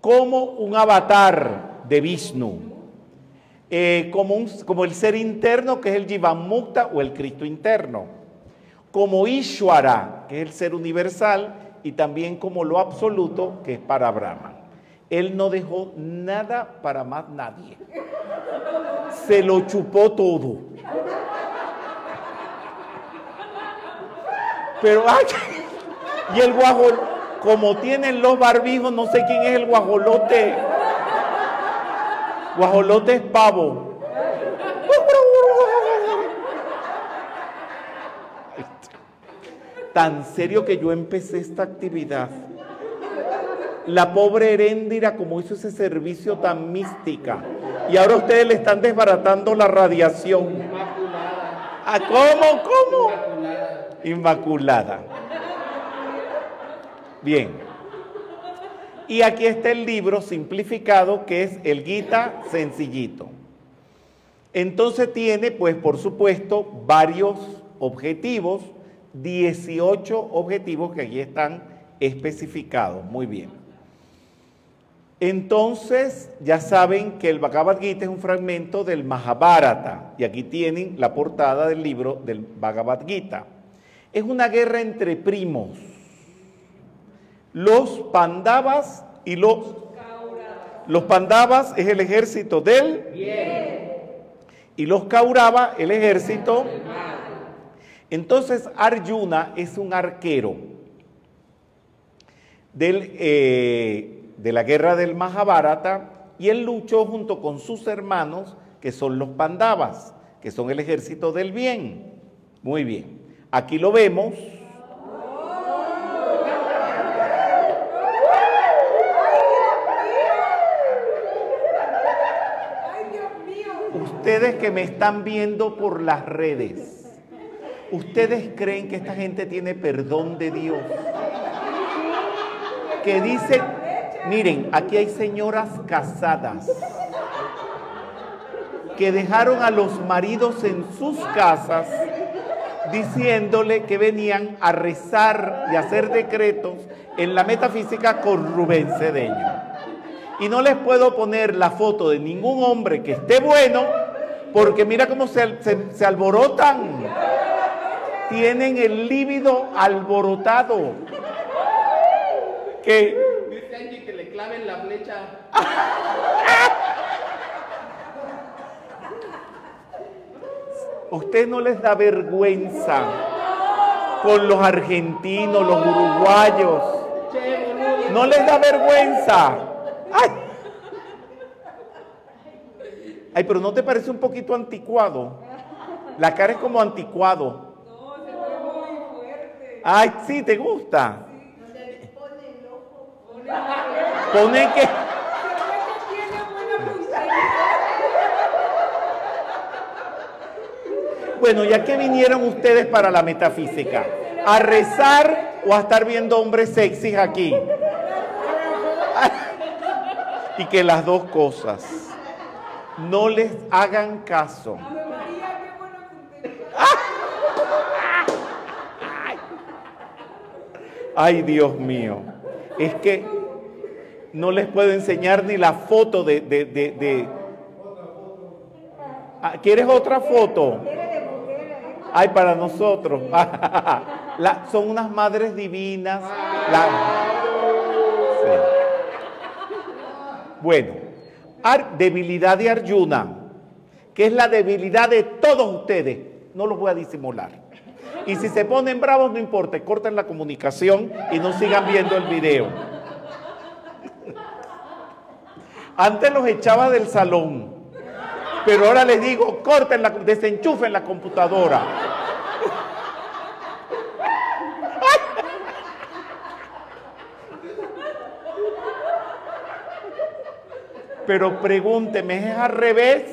como un avatar de Vishnu, eh, como, como el ser interno, que es el Jivamukta o el Cristo interno, como Ishwara, que es el ser universal, y también como lo absoluto, que es para Brahma. Él no dejó nada para más nadie. Se lo chupó todo. Pero, ay, y el guajol, como tienen los barbijos, no sé quién es el guajolote. Guajolote es pavo. Tan serio que yo empecé esta actividad. La pobre Heréndira, como hizo ese servicio tan mística. Y ahora ustedes le están desbaratando la radiación. Inmaculada. ¿Ah, ¿Cómo? ¿Cómo? Inmaculada. Bien. Y aquí está el libro simplificado que es el Gita sencillito. Entonces tiene, pues por supuesto, varios objetivos, 18 objetivos que aquí están especificados. Muy bien. Entonces, ya saben que el Bhagavad Gita es un fragmento del Mahabharata, y aquí tienen la portada del libro del Bhagavad Gita. Es una guerra entre primos, los Pandavas y los... Los Pandavas es el ejército del... Y los Kaurava, el ejército... Entonces Arjuna es un arquero del, eh, de la guerra del Mahabharata y él luchó junto con sus hermanos, que son los Pandavas, que son el ejército del bien. Muy bien. Aquí lo vemos. Ustedes que me están viendo por las redes, ¿ustedes creen que esta gente tiene perdón de Dios? Que dicen, miren, aquí hay señoras casadas que dejaron a los maridos en sus casas diciéndole que venían a rezar y hacer decretos en la metafísica con Rubén Cedeño. Y no les puedo poner la foto de ningún hombre que esté bueno, porque mira cómo se, se- se alborotan. Tienen el líbido alborotado. Que Dice Angie que le claven la flecha. a usted no les da vergüenza con los argentinos, los uruguayos. No les da vergüenza. Ay. Ay, pero ¿no te parece un poquito anticuado? La cara es como anticuado. No, se ve muy fuerte. Ay, sí, ¿te gusta? Pone que... Bueno, ya que vinieron ustedes para la metafísica, a rezar o a estar viendo hombres sexys aquí. Y que las dos cosas. No les hagan caso. Ay, Dios mío. Es que no les puedo enseñar ni la foto de... de- de- de- Ah, ¿Quieres otra foto? Ay, para nosotros. Son unas madres divinas. Bueno, debilidad de Arjuna, que es la debilidad de todos ustedes. No los voy a disimular. Y si se ponen bravos, no importa, corten la comunicación y no sigan viendo el video. Antes los echaba del salón, pero ahora les digo, corten la, desenchufen la computadora. Pero pregúnteme, ¿es al revés?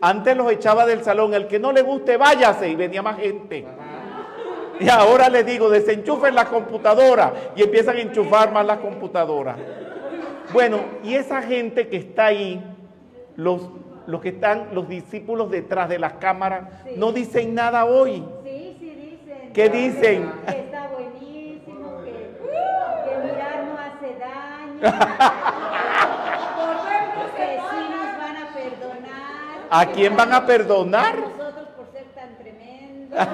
Antes los echaba del salón, el que no le guste, váyase, y venía más gente. Y ahora les digo, desenchufen la computadora y empiezan a enchufar más las computadoras. Bueno, y esa gente que está ahí, los, los que están, los discípulos detrás de las cámaras, no dicen nada hoy. Sí, sí dicen. ¿Qué dicen? Que está buenísimo, que, que mirar no hace daño. que sí nos van a perdonar. ¿A quién van a perdonar? A nosotros por ser tan tremendos.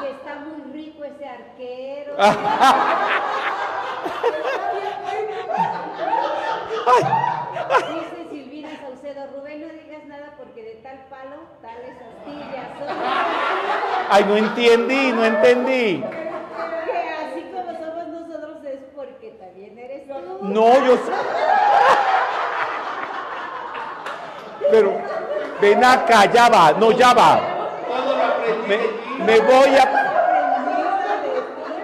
que está muy rico ese arquero. Dice Silvina Saucedo, Rubén, no digas nada porque de tal palo, tales astillas. Ay, no entendí, no entendí. Que así como somos nosotros es porque también eres tú. No, yo. Pero, ven acá, ya va, no, ya va. Todo lo aprendí Me, me voy a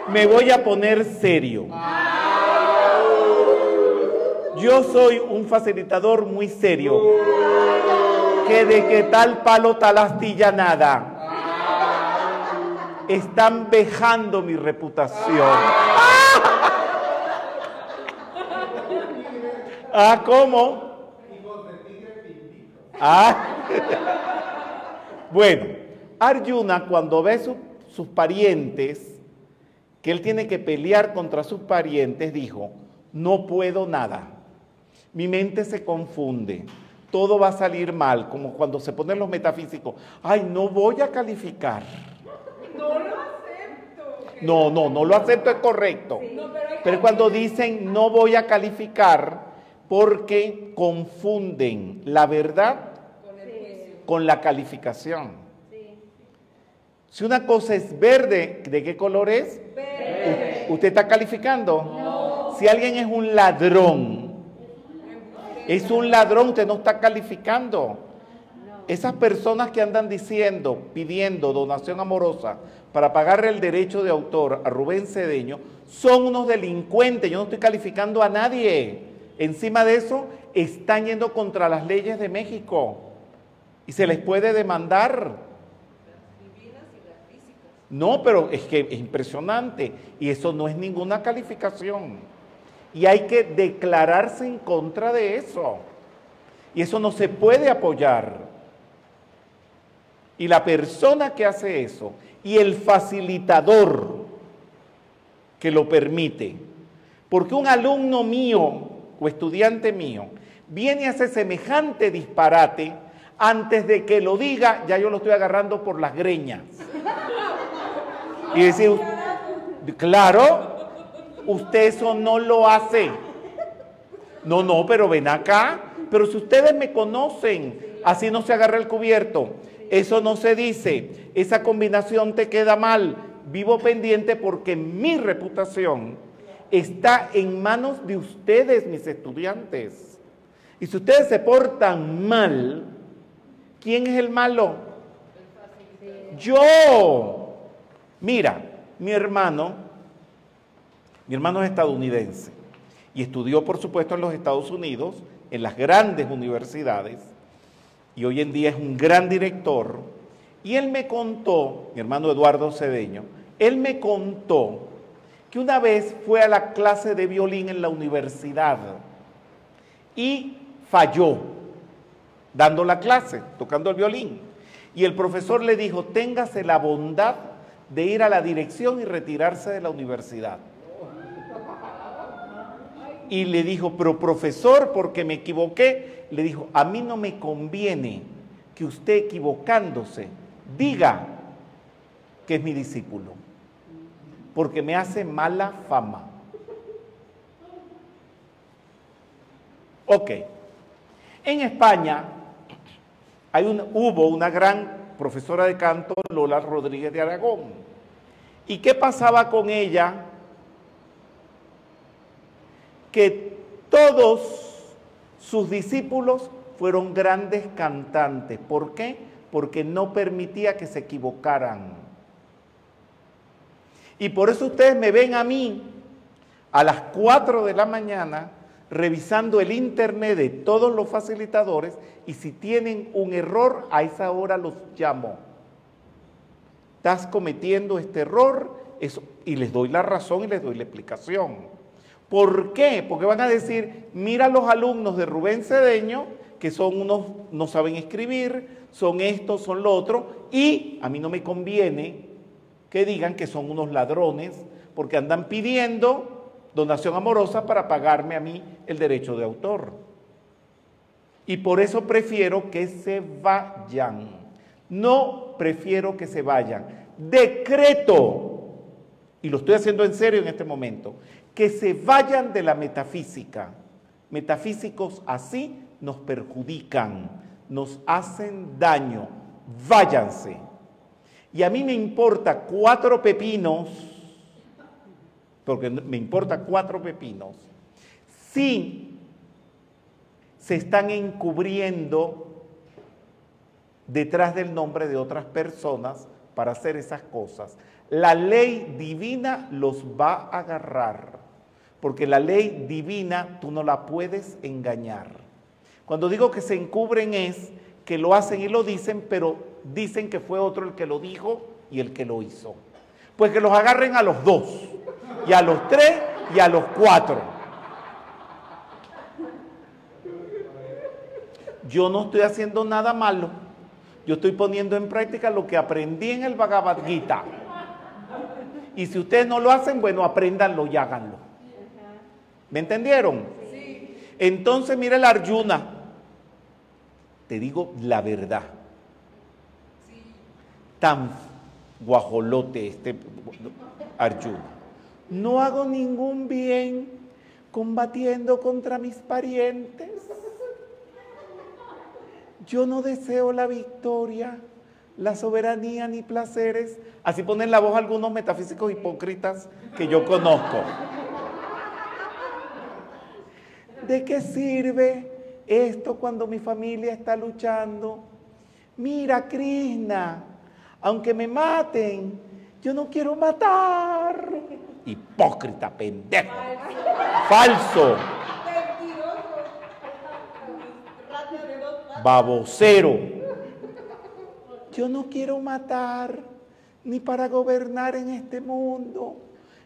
me voy a poner serio. Yo soy un facilitador muy serio. Que de que tal palo, tal astilla, nada. Están vejando mi reputación. Ah, ¿cómo? Ah. Bueno, Arjuna cuando ve su- sus parientes, que él tiene que pelear contra sus parientes, dijo, no puedo nada. Mi mente se confunde. Todo va a salir mal, como cuando se ponen los metafísicos. Ay, no voy a calificar. No lo acepto. No, no, no lo acepto, es correcto. No, pero cuando dicen no voy a calificar, porque confunden la verdad con la calificación. Si una cosa es verde, ¿de qué color es? Verde. ¿Usted está calificando? Si alguien es un ladrón, es un ladrón, usted no está calificando. Esas personas que andan diciendo, pidiendo donación amorosa para pagarle el derecho de autor a Rubén Cedeño, son unos delincuentes. Yo no estoy calificando a nadie. Encima de eso, están yendo contra las leyes de México y se les puede demandar. No, pero es que es impresionante y eso no es ninguna calificación. Y hay que declararse en contra de eso. Y eso no se puede apoyar. Y la persona que hace eso y el facilitador que lo permite, porque un alumno mío o estudiante mío viene a hacer semejante disparate, antes de que lo diga, ya yo lo estoy agarrando por las greñas. Y decir, claro, usted eso no lo hace. No, no, pero ven acá. Pero si ustedes me conocen, así no se agarra el cubierto. Eso no se dice. Esa combinación te queda mal. Vivo pendiente porque mi reputación está en manos de ustedes, mis estudiantes. Y si ustedes se portan mal, ¿quién es el malo? Yo. Mira, mi hermano, mi hermano es estadounidense y estudió, por supuesto, en los Estados Unidos, en las grandes universidades, y hoy en día es un gran director. Y él me contó, mi hermano Eduardo Cedeño, él me contó que una vez fue a la clase de violín en la universidad y falló dando la clase, tocando el violín. Y el profesor le dijo, téngase la bondad de ir a la dirección y retirarse de la universidad. Y le dijo, pero profesor, porque me equivoqué, le dijo, a mí no me conviene que usted equivocándose diga que es mi discípulo, porque me hace mala fama. Ok, en España hay un, hubo una gran profesora de canto, Lola Rodríguez de Aragón. ¿Y qué pasaba con ella? Que todos sus discípulos fueron grandes cantantes. ¿Por qué? Porque no permitía que se equivocaran. Y por eso ustedes me ven a mí a las 4 de la mañana revisando el internet de todos los facilitadores y si tienen un error, a esa hora los llamo. Estás cometiendo este error y les doy la razón y les doy la explicación. ¿Por qué? Porque van a decir, mira los alumnos de Rubén Cedeño, que son unos, no saben escribir, son esto, son lo otro, y a mí no me conviene que digan que son unos ladrones, porque andan pidiendo donación amorosa para pagarme a mí el derecho de autor. Y por eso prefiero que se vayan. No prefiero que se vayan. Decreto, y lo estoy haciendo en serio en este momento, que se vayan de la metafísica. Metafísicos así nos perjudican, nos hacen daño. Váyanse. Y a mí me importa cuatro pepinos, porque me importa cuatro pepinos, si se están encubriendo detrás del nombre de otras personas para hacer esas cosas. La ley divina los va a agarrar, porque la ley divina tú no la puedes engañar. Cuando digo que se encubren es que lo hacen y lo dicen, pero dicen que fue otro el que lo dijo y el que lo hizo. Pues que los agarren a los dos, y a los tres, y a los cuatro. Yo no estoy haciendo nada malo. Yo estoy poniendo en práctica lo que aprendí en el Bhagavad Gita. Y si ustedes no lo hacen, bueno, apréndanlo y háganlo. ¿Me entendieron? Entonces, mira el Arjuna. Te digo la verdad. Tan guajolote este Arjuna. No hago ningún bien combatiendo contra mis parientes. Yo no deseo la victoria, la soberanía ni placeres. Así ponen la voz algunos metafísicos hipócritas que yo conozco. ¿De qué sirve esto cuando mi familia está luchando? Mira, Krishna, aunque me maten, yo no quiero matar. Hipócrita, pendejo. Falso. babocero. Yo no quiero matar ni para gobernar en este mundo,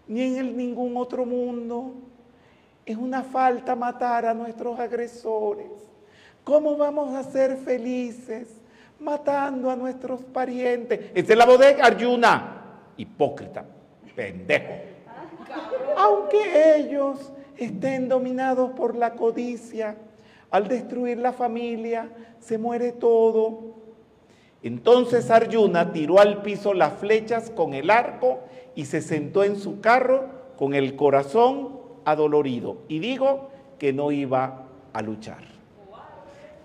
ni en el, ningún otro mundo. Es una falta matar a nuestros agresores. ¿Cómo vamos a ser felices matando a nuestros parientes? Esta es la bodega, Arjuna. Hipócrita, pendejo. Aunque ellos estén dominados por la codicia, al destruir la familia, se muere todo. Entonces Arjuna tiró al piso las flechas con el arco y se sentó en su carro con el corazón adolorido. Y digo que no iba a luchar.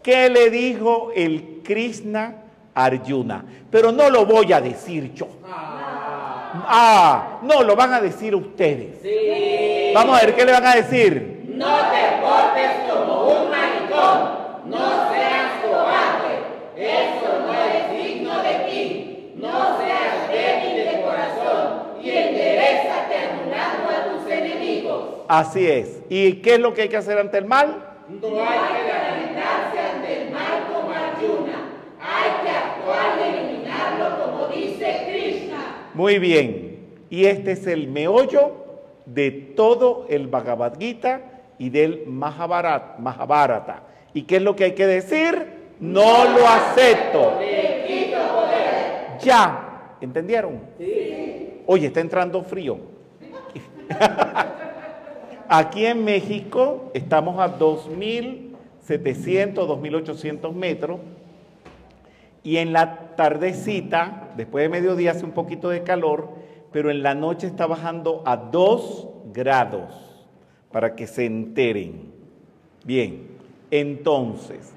¿Qué le dijo el Krishna Arjuna. Pero no lo voy a decir yo. Ah, no, lo van a decir ustedes. Sí. Vamos a ver qué le van a decir. No te portes como un maricón. No seas cobarde. Eso no es digno de ti. No seas. Y enderezate anulando a tus enemigos. Así es. ¿Y qué es lo que hay que hacer ante el mal? No hay que lamentarse ante el mal como Arjuna. Hay que actuar y eliminarlo como dice Krishna. Muy bien. Y este es el meollo de todo el Bhagavad Gita y del Mahabharata. Mahabharata. ¿Y qué es lo que hay que decir? No lo acepto. Ya. ¿Entendieron? Oye, está entrando frío. Aquí en México estamos a 2.700, 2.800 metros y en la tardecita, después de mediodía hace un poquito de calor, pero en la noche está bajando a 2 grados, para que se enteren. Bien, entonces,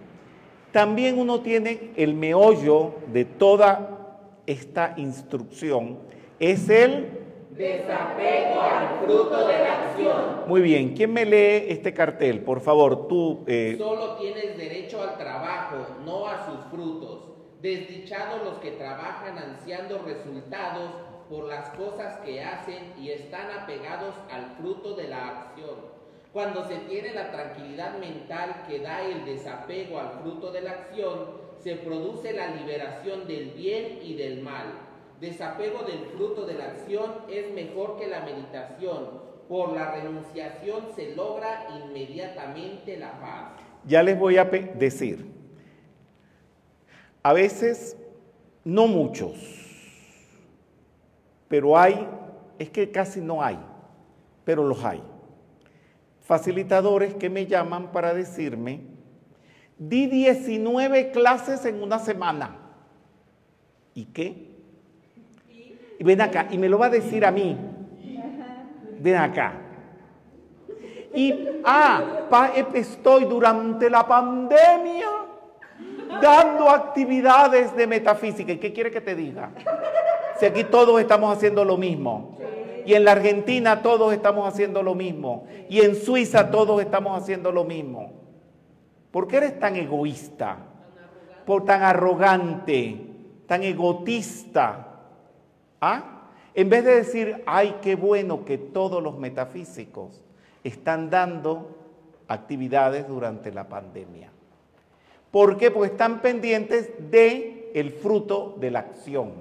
también uno tiene el meollo de toda esta instrucción, es el Desapego al fruto de la acción. Muy bien, ¿quién me lee este cartel? Por favor, tú. eh, Solo tienes derecho al trabajo, no a sus frutos. Desdichados los que trabajan ansiando resultados por las cosas que hacen y están apegados al fruto de la acción. Cuando se tiene la tranquilidad mental que da el desapego al fruto de la acción, se produce la liberación del bien y del mal. Desapego del fruto de la acción es mejor que la meditación. Por la renunciación se logra inmediatamente la paz. Ya les voy a decir. A veces, no muchos, pero hay, es que casi no hay, pero los hay. Facilitadores que me llaman para decirme, di 19 clases en una semana. ¿Y qué? Ven acá, y me lo va a decir a mí. Ven acá. Y, ah, pa- estoy durante la pandemia dando actividades de metafísica. ¿Y qué quiere que te diga? Si aquí todos estamos haciendo lo mismo. Y en la Argentina todos estamos haciendo lo mismo. Y en Suiza todos estamos haciendo lo mismo. ¿Por qué eres tan egoísta? Por tan arrogante, tan egotista. ¿Ah? En vez de decir, ay, qué bueno que todos los metafísicos están dando actividades durante la pandemia. ¿Por qué? Porque están pendientes de el fruto de la acción,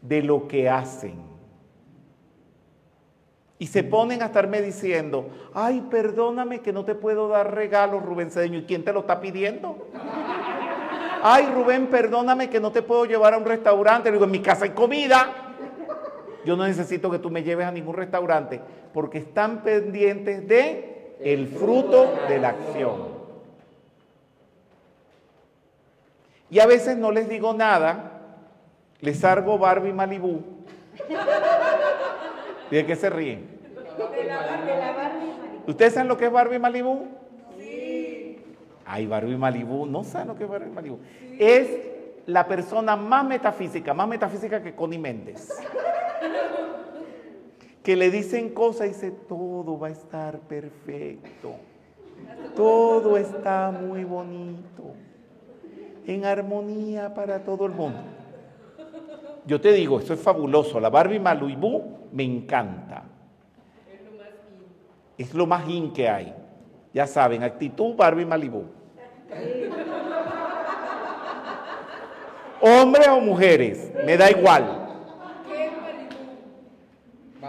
de lo que hacen. Y se ponen a estarme diciendo, ay, perdóname que no te puedo dar regalos, Rubén Cedeño. ¿Y quién te lo está pidiendo? Ay, Rubén, perdóname que no te puedo llevar a un restaurante. Le digo, en mi casa hay comida. Yo no necesito que tú me lleves a ningún restaurante porque están pendientes de el fruto de la acción. Y a veces no les digo nada, les salgo Barbie Malibú. ¿Y de qué se ríen? De la Barbie, marica. ¿Ustedes saben lo que es Barbie Malibú? Ay, Barbie Malibú, no saben lo que es Malibú. Es la persona más metafísica, más metafísica que Connie Méndez. que le dicen cosas y dice, todo va a estar perfecto. Todo está muy bonito. En armonía para todo el mundo. Yo te digo, esto es fabuloso. La Barbie Malibú me encanta. Es lo más in que hay. Ya saben, actitud Barbie Malibú. Hombres o mujeres, me da igual.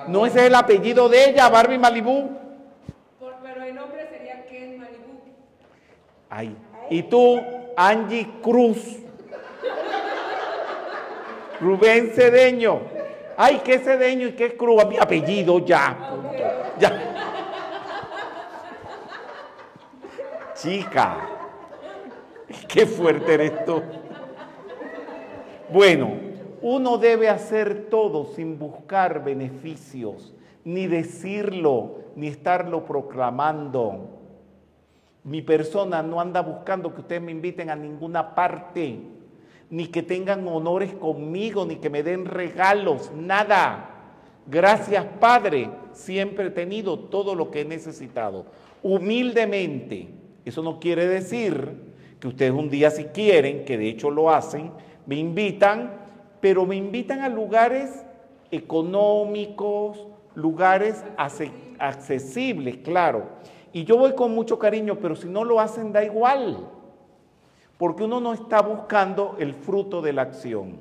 No ese es el apellido de ella, Barbie Malibú. Por- pero el nombre sería Ken Malibu. Ay. Y tú, Angie Cruz. Rubén Cedeño. Ay, qué Cedeño y qué Cruz. Mi apellido ya. punto. Ya. Chica. Qué fuerte eres tú. Bueno, uno debe hacer todo sin buscar beneficios, ni decirlo, ni estarlo proclamando. Mi persona no anda buscando que ustedes me inviten a ninguna parte. ni que tengan honores conmigo, ni que me den regalos, nada. Gracias Padre, siempre he tenido todo lo que he necesitado. Humildemente, eso no quiere decir que ustedes un día si quieren, que de hecho lo hacen, me invitan, pero me invitan a lugares económicos, lugares accesibles, claro. Y yo voy con mucho cariño, pero si no lo hacen da igual, porque uno no está buscando el fruto de la acción.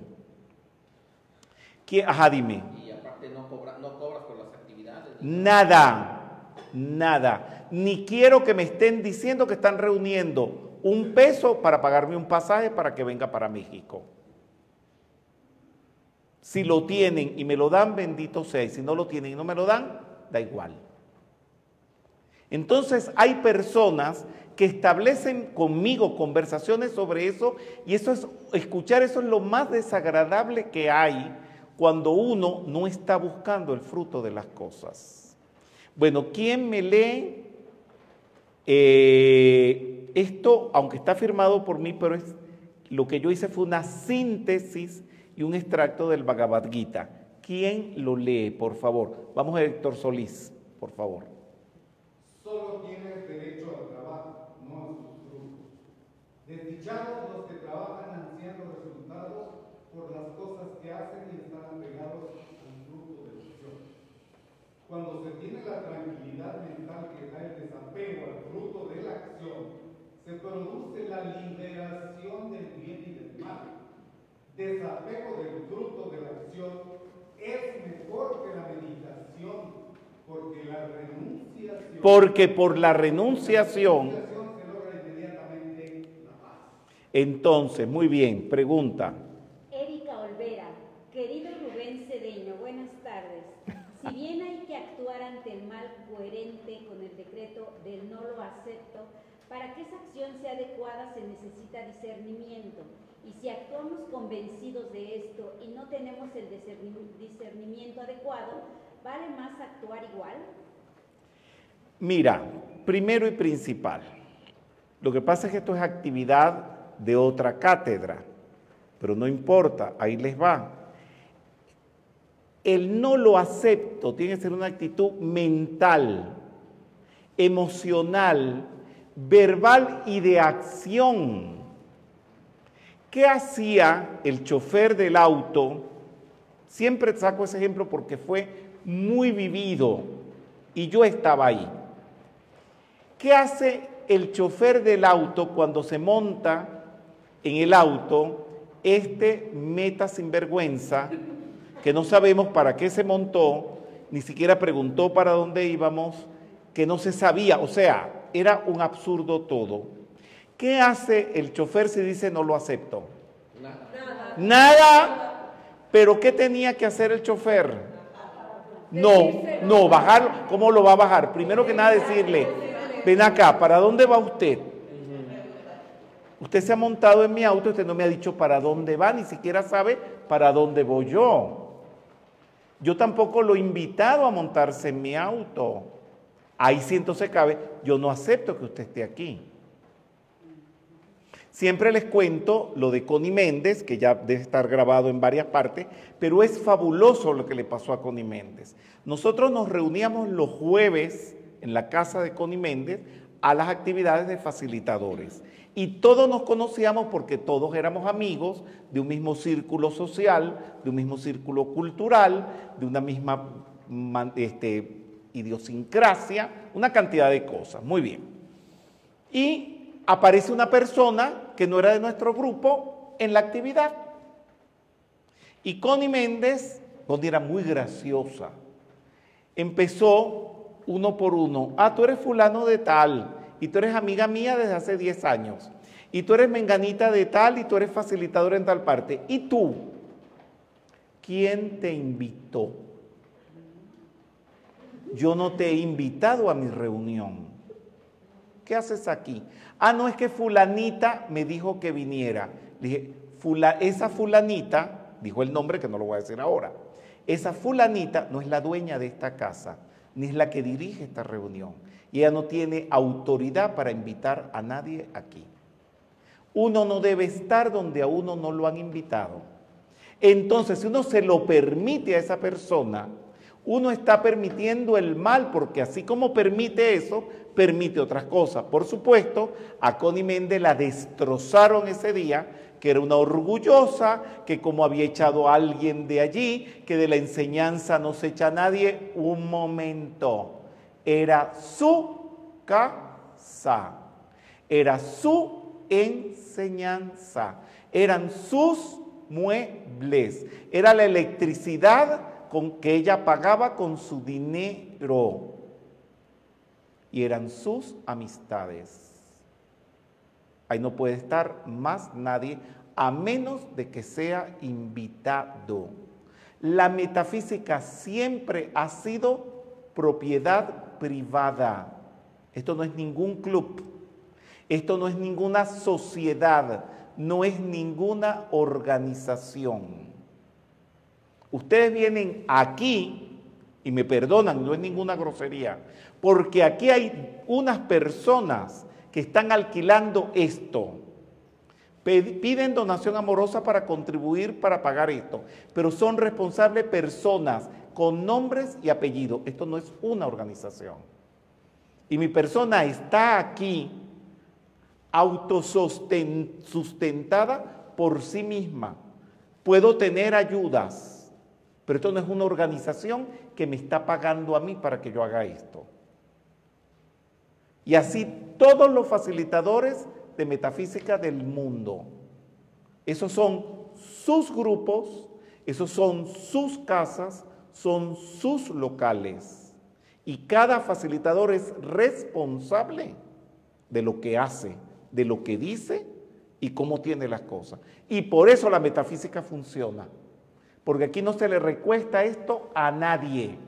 ¿Quién? Ajá, dime. Y aparte no, no cobras por las actividades. Nada, nada. Ni quiero que me estén diciendo que están reuniendo un peso para pagarme un pasaje para que venga para México. Si lo tienen y me lo dan, bendito sea. Y si no lo tienen y no me lo dan, da igual. Entonces hay personas que establecen conmigo conversaciones sobre eso y eso es escuchar eso es lo más desagradable que hay cuando uno no está buscando el fruto de las cosas. Bueno, ¿quién me lee eh, esto, aunque está firmado por mí, pero es lo que yo hice fue una síntesis y un extracto del Bhagavad Gita. ¿Quién lo lee, por favor? Vamos a Héctor Solís, por favor. Solo tienes derecho al trabajo, no a sus frutos. Desdichados los que trabajan ansiando resultados por las cosas que hacen y están apegados al fruto de acción. Cuando se tiene la tranquilidad mental que da el desapego al fruto de la acción, se produce la liberación del bien y del mal desapego del fruto de la acción es mejor que la meditación, porque la renunciación. Porque por la renunciación. se logra inmediatamente la paz. Entonces, muy bien, pregunta. Erika Olvera, querido Rubén Cedeño, buenas tardes. Si bien hay que actuar ante el mal coherente con el decreto del no lo acepto, para que esa acción sea adecuada se necesita discernimiento. Y si actuamos convencidos de esto y no tenemos el discernimiento adecuado, ¿vale más actuar igual? Mira, primero y principal, lo que pasa es que esto es actividad de otra cátedra, pero no importa, ahí les va. El no lo acepto tiene que ser una actitud mental, emocional, verbal y de acción. ¿Qué hacía el chofer del auto? Siempre saco ese ejemplo porque fue muy vivido y yo estaba ahí. ¿Qué hace el chofer del auto cuando se monta en el auto este meta sinvergüenza que no sabemos para qué se montó, ni siquiera preguntó para dónde íbamos, que no se sabía, o sea, era un absurdo todo. ¿Qué hace el chofer si dice no lo acepto? Nada. Nada. Pero ¿qué tenía que hacer el chofer? No, no, bajarlo. ¿Cómo lo va a bajar? Primero que nada decirle, ven acá, ¿para dónde va usted? Usted se ha montado en mi auto, usted no me ha dicho para dónde va, ni siquiera sabe para dónde voy yo. Yo tampoco lo he invitado a montarse en mi auto. Ahí sí entonces cabe, yo no acepto que usted esté aquí. Siempre les cuento lo de Connie Méndez, que ya debe estar grabado en varias partes, pero es fabuloso lo que le pasó a Connie Méndez. Nosotros nos reuníamos los jueves en la casa de Connie Méndez a las actividades de facilitadores. Y todos nos conocíamos porque todos éramos amigos de un mismo círculo social, de un mismo círculo cultural, de una misma este, idiosincrasia, una cantidad de cosas. Muy bien. Y aparece una persona que no era de nuestro grupo en la actividad. Y Connie Méndez, Connie era muy graciosa, empezó uno por uno, ah, tú eres fulano de tal, y tú eres amiga mía desde hace 10 años, y tú eres menganita de tal, y tú eres facilitadora en tal parte, y tú, ¿quién te invitó? Yo no te he invitado a mi reunión. ¿Qué haces aquí? Ah, no es que fulanita me dijo que viniera. Le dije, esa fulanita, dijo el nombre que no lo voy a decir ahora, esa fulanita no es la dueña de esta casa, ni es la que dirige esta reunión. Y ella no tiene autoridad para invitar a nadie aquí. Uno no debe estar donde a uno no lo han invitado. Entonces, si uno se lo permite a esa persona, uno está permitiendo el mal, porque así como permite eso, permite otras cosas. Por supuesto, a Connie la destrozaron ese día, que era una orgullosa, que como había echado a alguien de allí, que de la enseñanza no se echa a nadie. Un momento, era su casa, era su enseñanza, eran sus muebles, era la electricidad con que ella pagaba con su dinero y eran sus amistades. Ahí no puede estar más nadie a menos de que sea invitado. La metafísica siempre ha sido propiedad privada. Esto no es ningún club. Esto no es ninguna sociedad. No es ninguna organización. Ustedes vienen aquí, y me perdonan, no es ninguna grosería, porque aquí hay unas personas que están alquilando esto. Piden donación amorosa para contribuir para pagar esto, pero son responsables personas con nombres y apellidos. Esto no es una organización. Y mi persona está aquí autosustentada por sí misma. Puedo tener ayudas pero esto no es una organización que me está pagando a mí para que yo haga esto. Y así todos los facilitadores de metafísica del mundo. Esos son sus grupos, esos son sus casas, son sus locales. Y cada facilitador es responsable de lo que hace, de lo que dice y cómo tiene las cosas. Y por eso la metafísica funciona porque aquí no se le recuesta esto a nadie.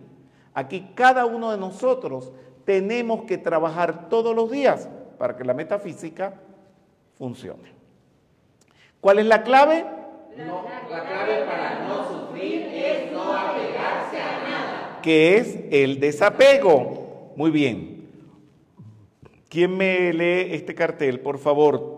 Aquí cada uno de nosotros tenemos que trabajar todos los días para que la metafísica funcione. ¿Cuál es la clave? la clave para no sufrir es no apegarse a nada. Que es el desapego. Muy bien. ¿Quién me lee este cartel, por favor?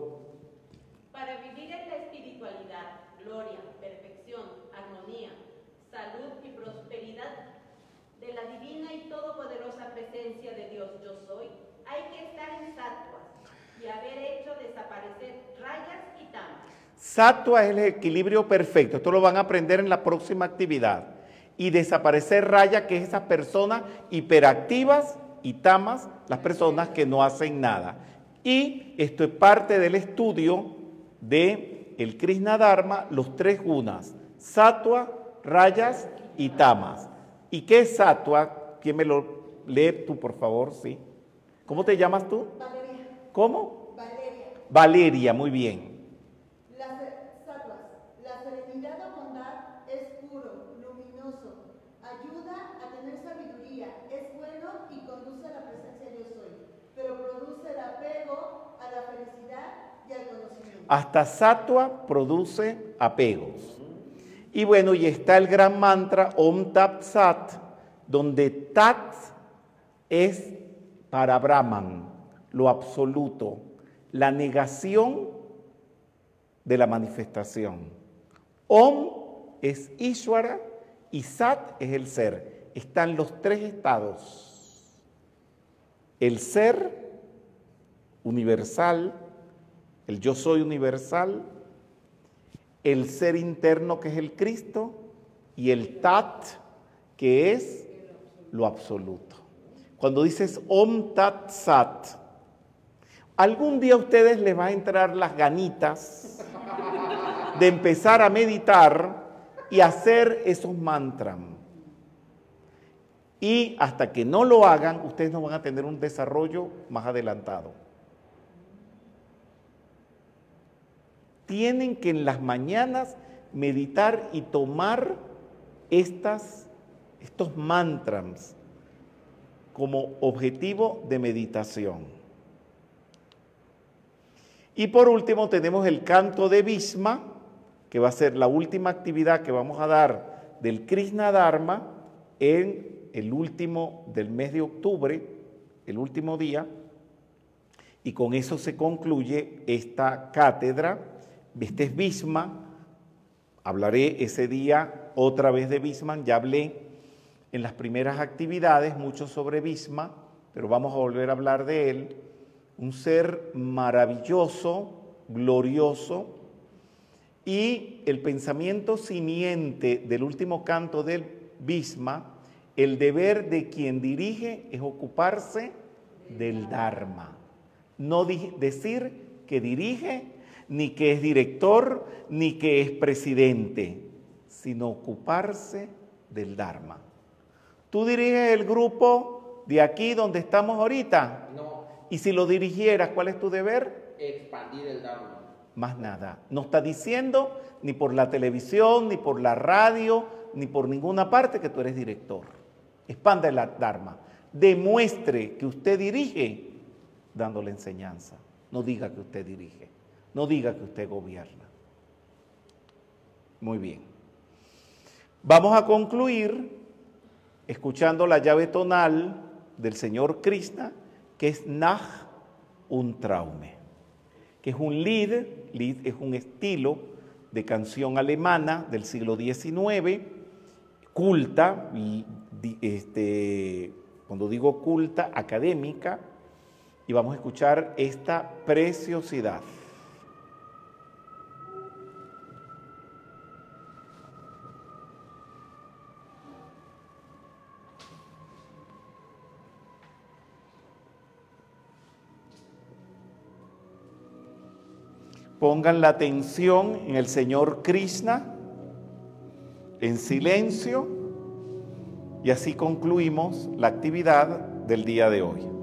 Sattva es el equilibrio perfecto. Esto lo van a aprender en la próxima actividad. Y desaparecer raya, que es esas personas hiperactivas y tamas, las personas que no hacen nada. Y esto es parte del estudio de el Krishna Dharma, los tres gunas, sattva, rayas y tamas. ¿Y qué es sattva? ¿Quién me lo lee tú, por favor? Sí. ¿Cómo te llamas tú? Valeria. ¿Cómo? Valeria. Valeria, muy bien. Hasta satua produce apegos. Y bueno, y está el gran mantra Om Tat Sat, donde Tat es para Brahman, lo absoluto, la negación de la manifestación. Om es Ishvara y Sat es el ser. Están los tres estados. El ser universal, el yo soy universal, el ser interno que es el Cristo y el tat que es lo absoluto. Cuando dices om tat sat, algún día a ustedes les va a entrar las ganitas de empezar a meditar y hacer esos mantras. Y hasta que no lo hagan, ustedes no van a tener un desarrollo más adelantado. Tienen que en las mañanas meditar y tomar estas, estos mantras como objetivo de meditación. Y por último tenemos el canto de Bhisma, que va a ser la última actividad que vamos a dar del Krishna Dharma en el último del mes de octubre, el último día, Y con eso se concluye esta cátedra. Este es Bisma. Hablaré ese día otra vez de Bisman. Ya hablé en las primeras actividades mucho sobre Bisma, pero vamos a volver a hablar de él. Un ser maravilloso, glorioso, y el pensamiento simiente del último canto del Bisma, el deber de quien dirige es ocuparse del Dharma. No decir que dirige, ni que es director, ni que es presidente, sino ocuparse del Dharma. ¿Tú diriges el grupo de aquí donde estamos ahorita? No, Y si lo dirigieras, ¿cuál es tu deber? expandir el Dharma. Más nada. No está diciendo ni por la televisión, ni por la radio, ni por ninguna parte que tú eres director. Expanda el Dharma. Demuestre que usted dirige dándole enseñanza. No diga que usted dirige. No diga que usted gobierna. Muy bien. Vamos a concluir escuchando la llave tonal del señor Krishna, que es Nach un Traume, que es un Lied, Lied es un estilo de canción alemana del siglo XIX, culta, este, cuando digo culta, académica, y vamos a escuchar esta preciosidad. Pongan la atención en el Señor Krishna, en silencio, y así concluimos la actividad del día de hoy.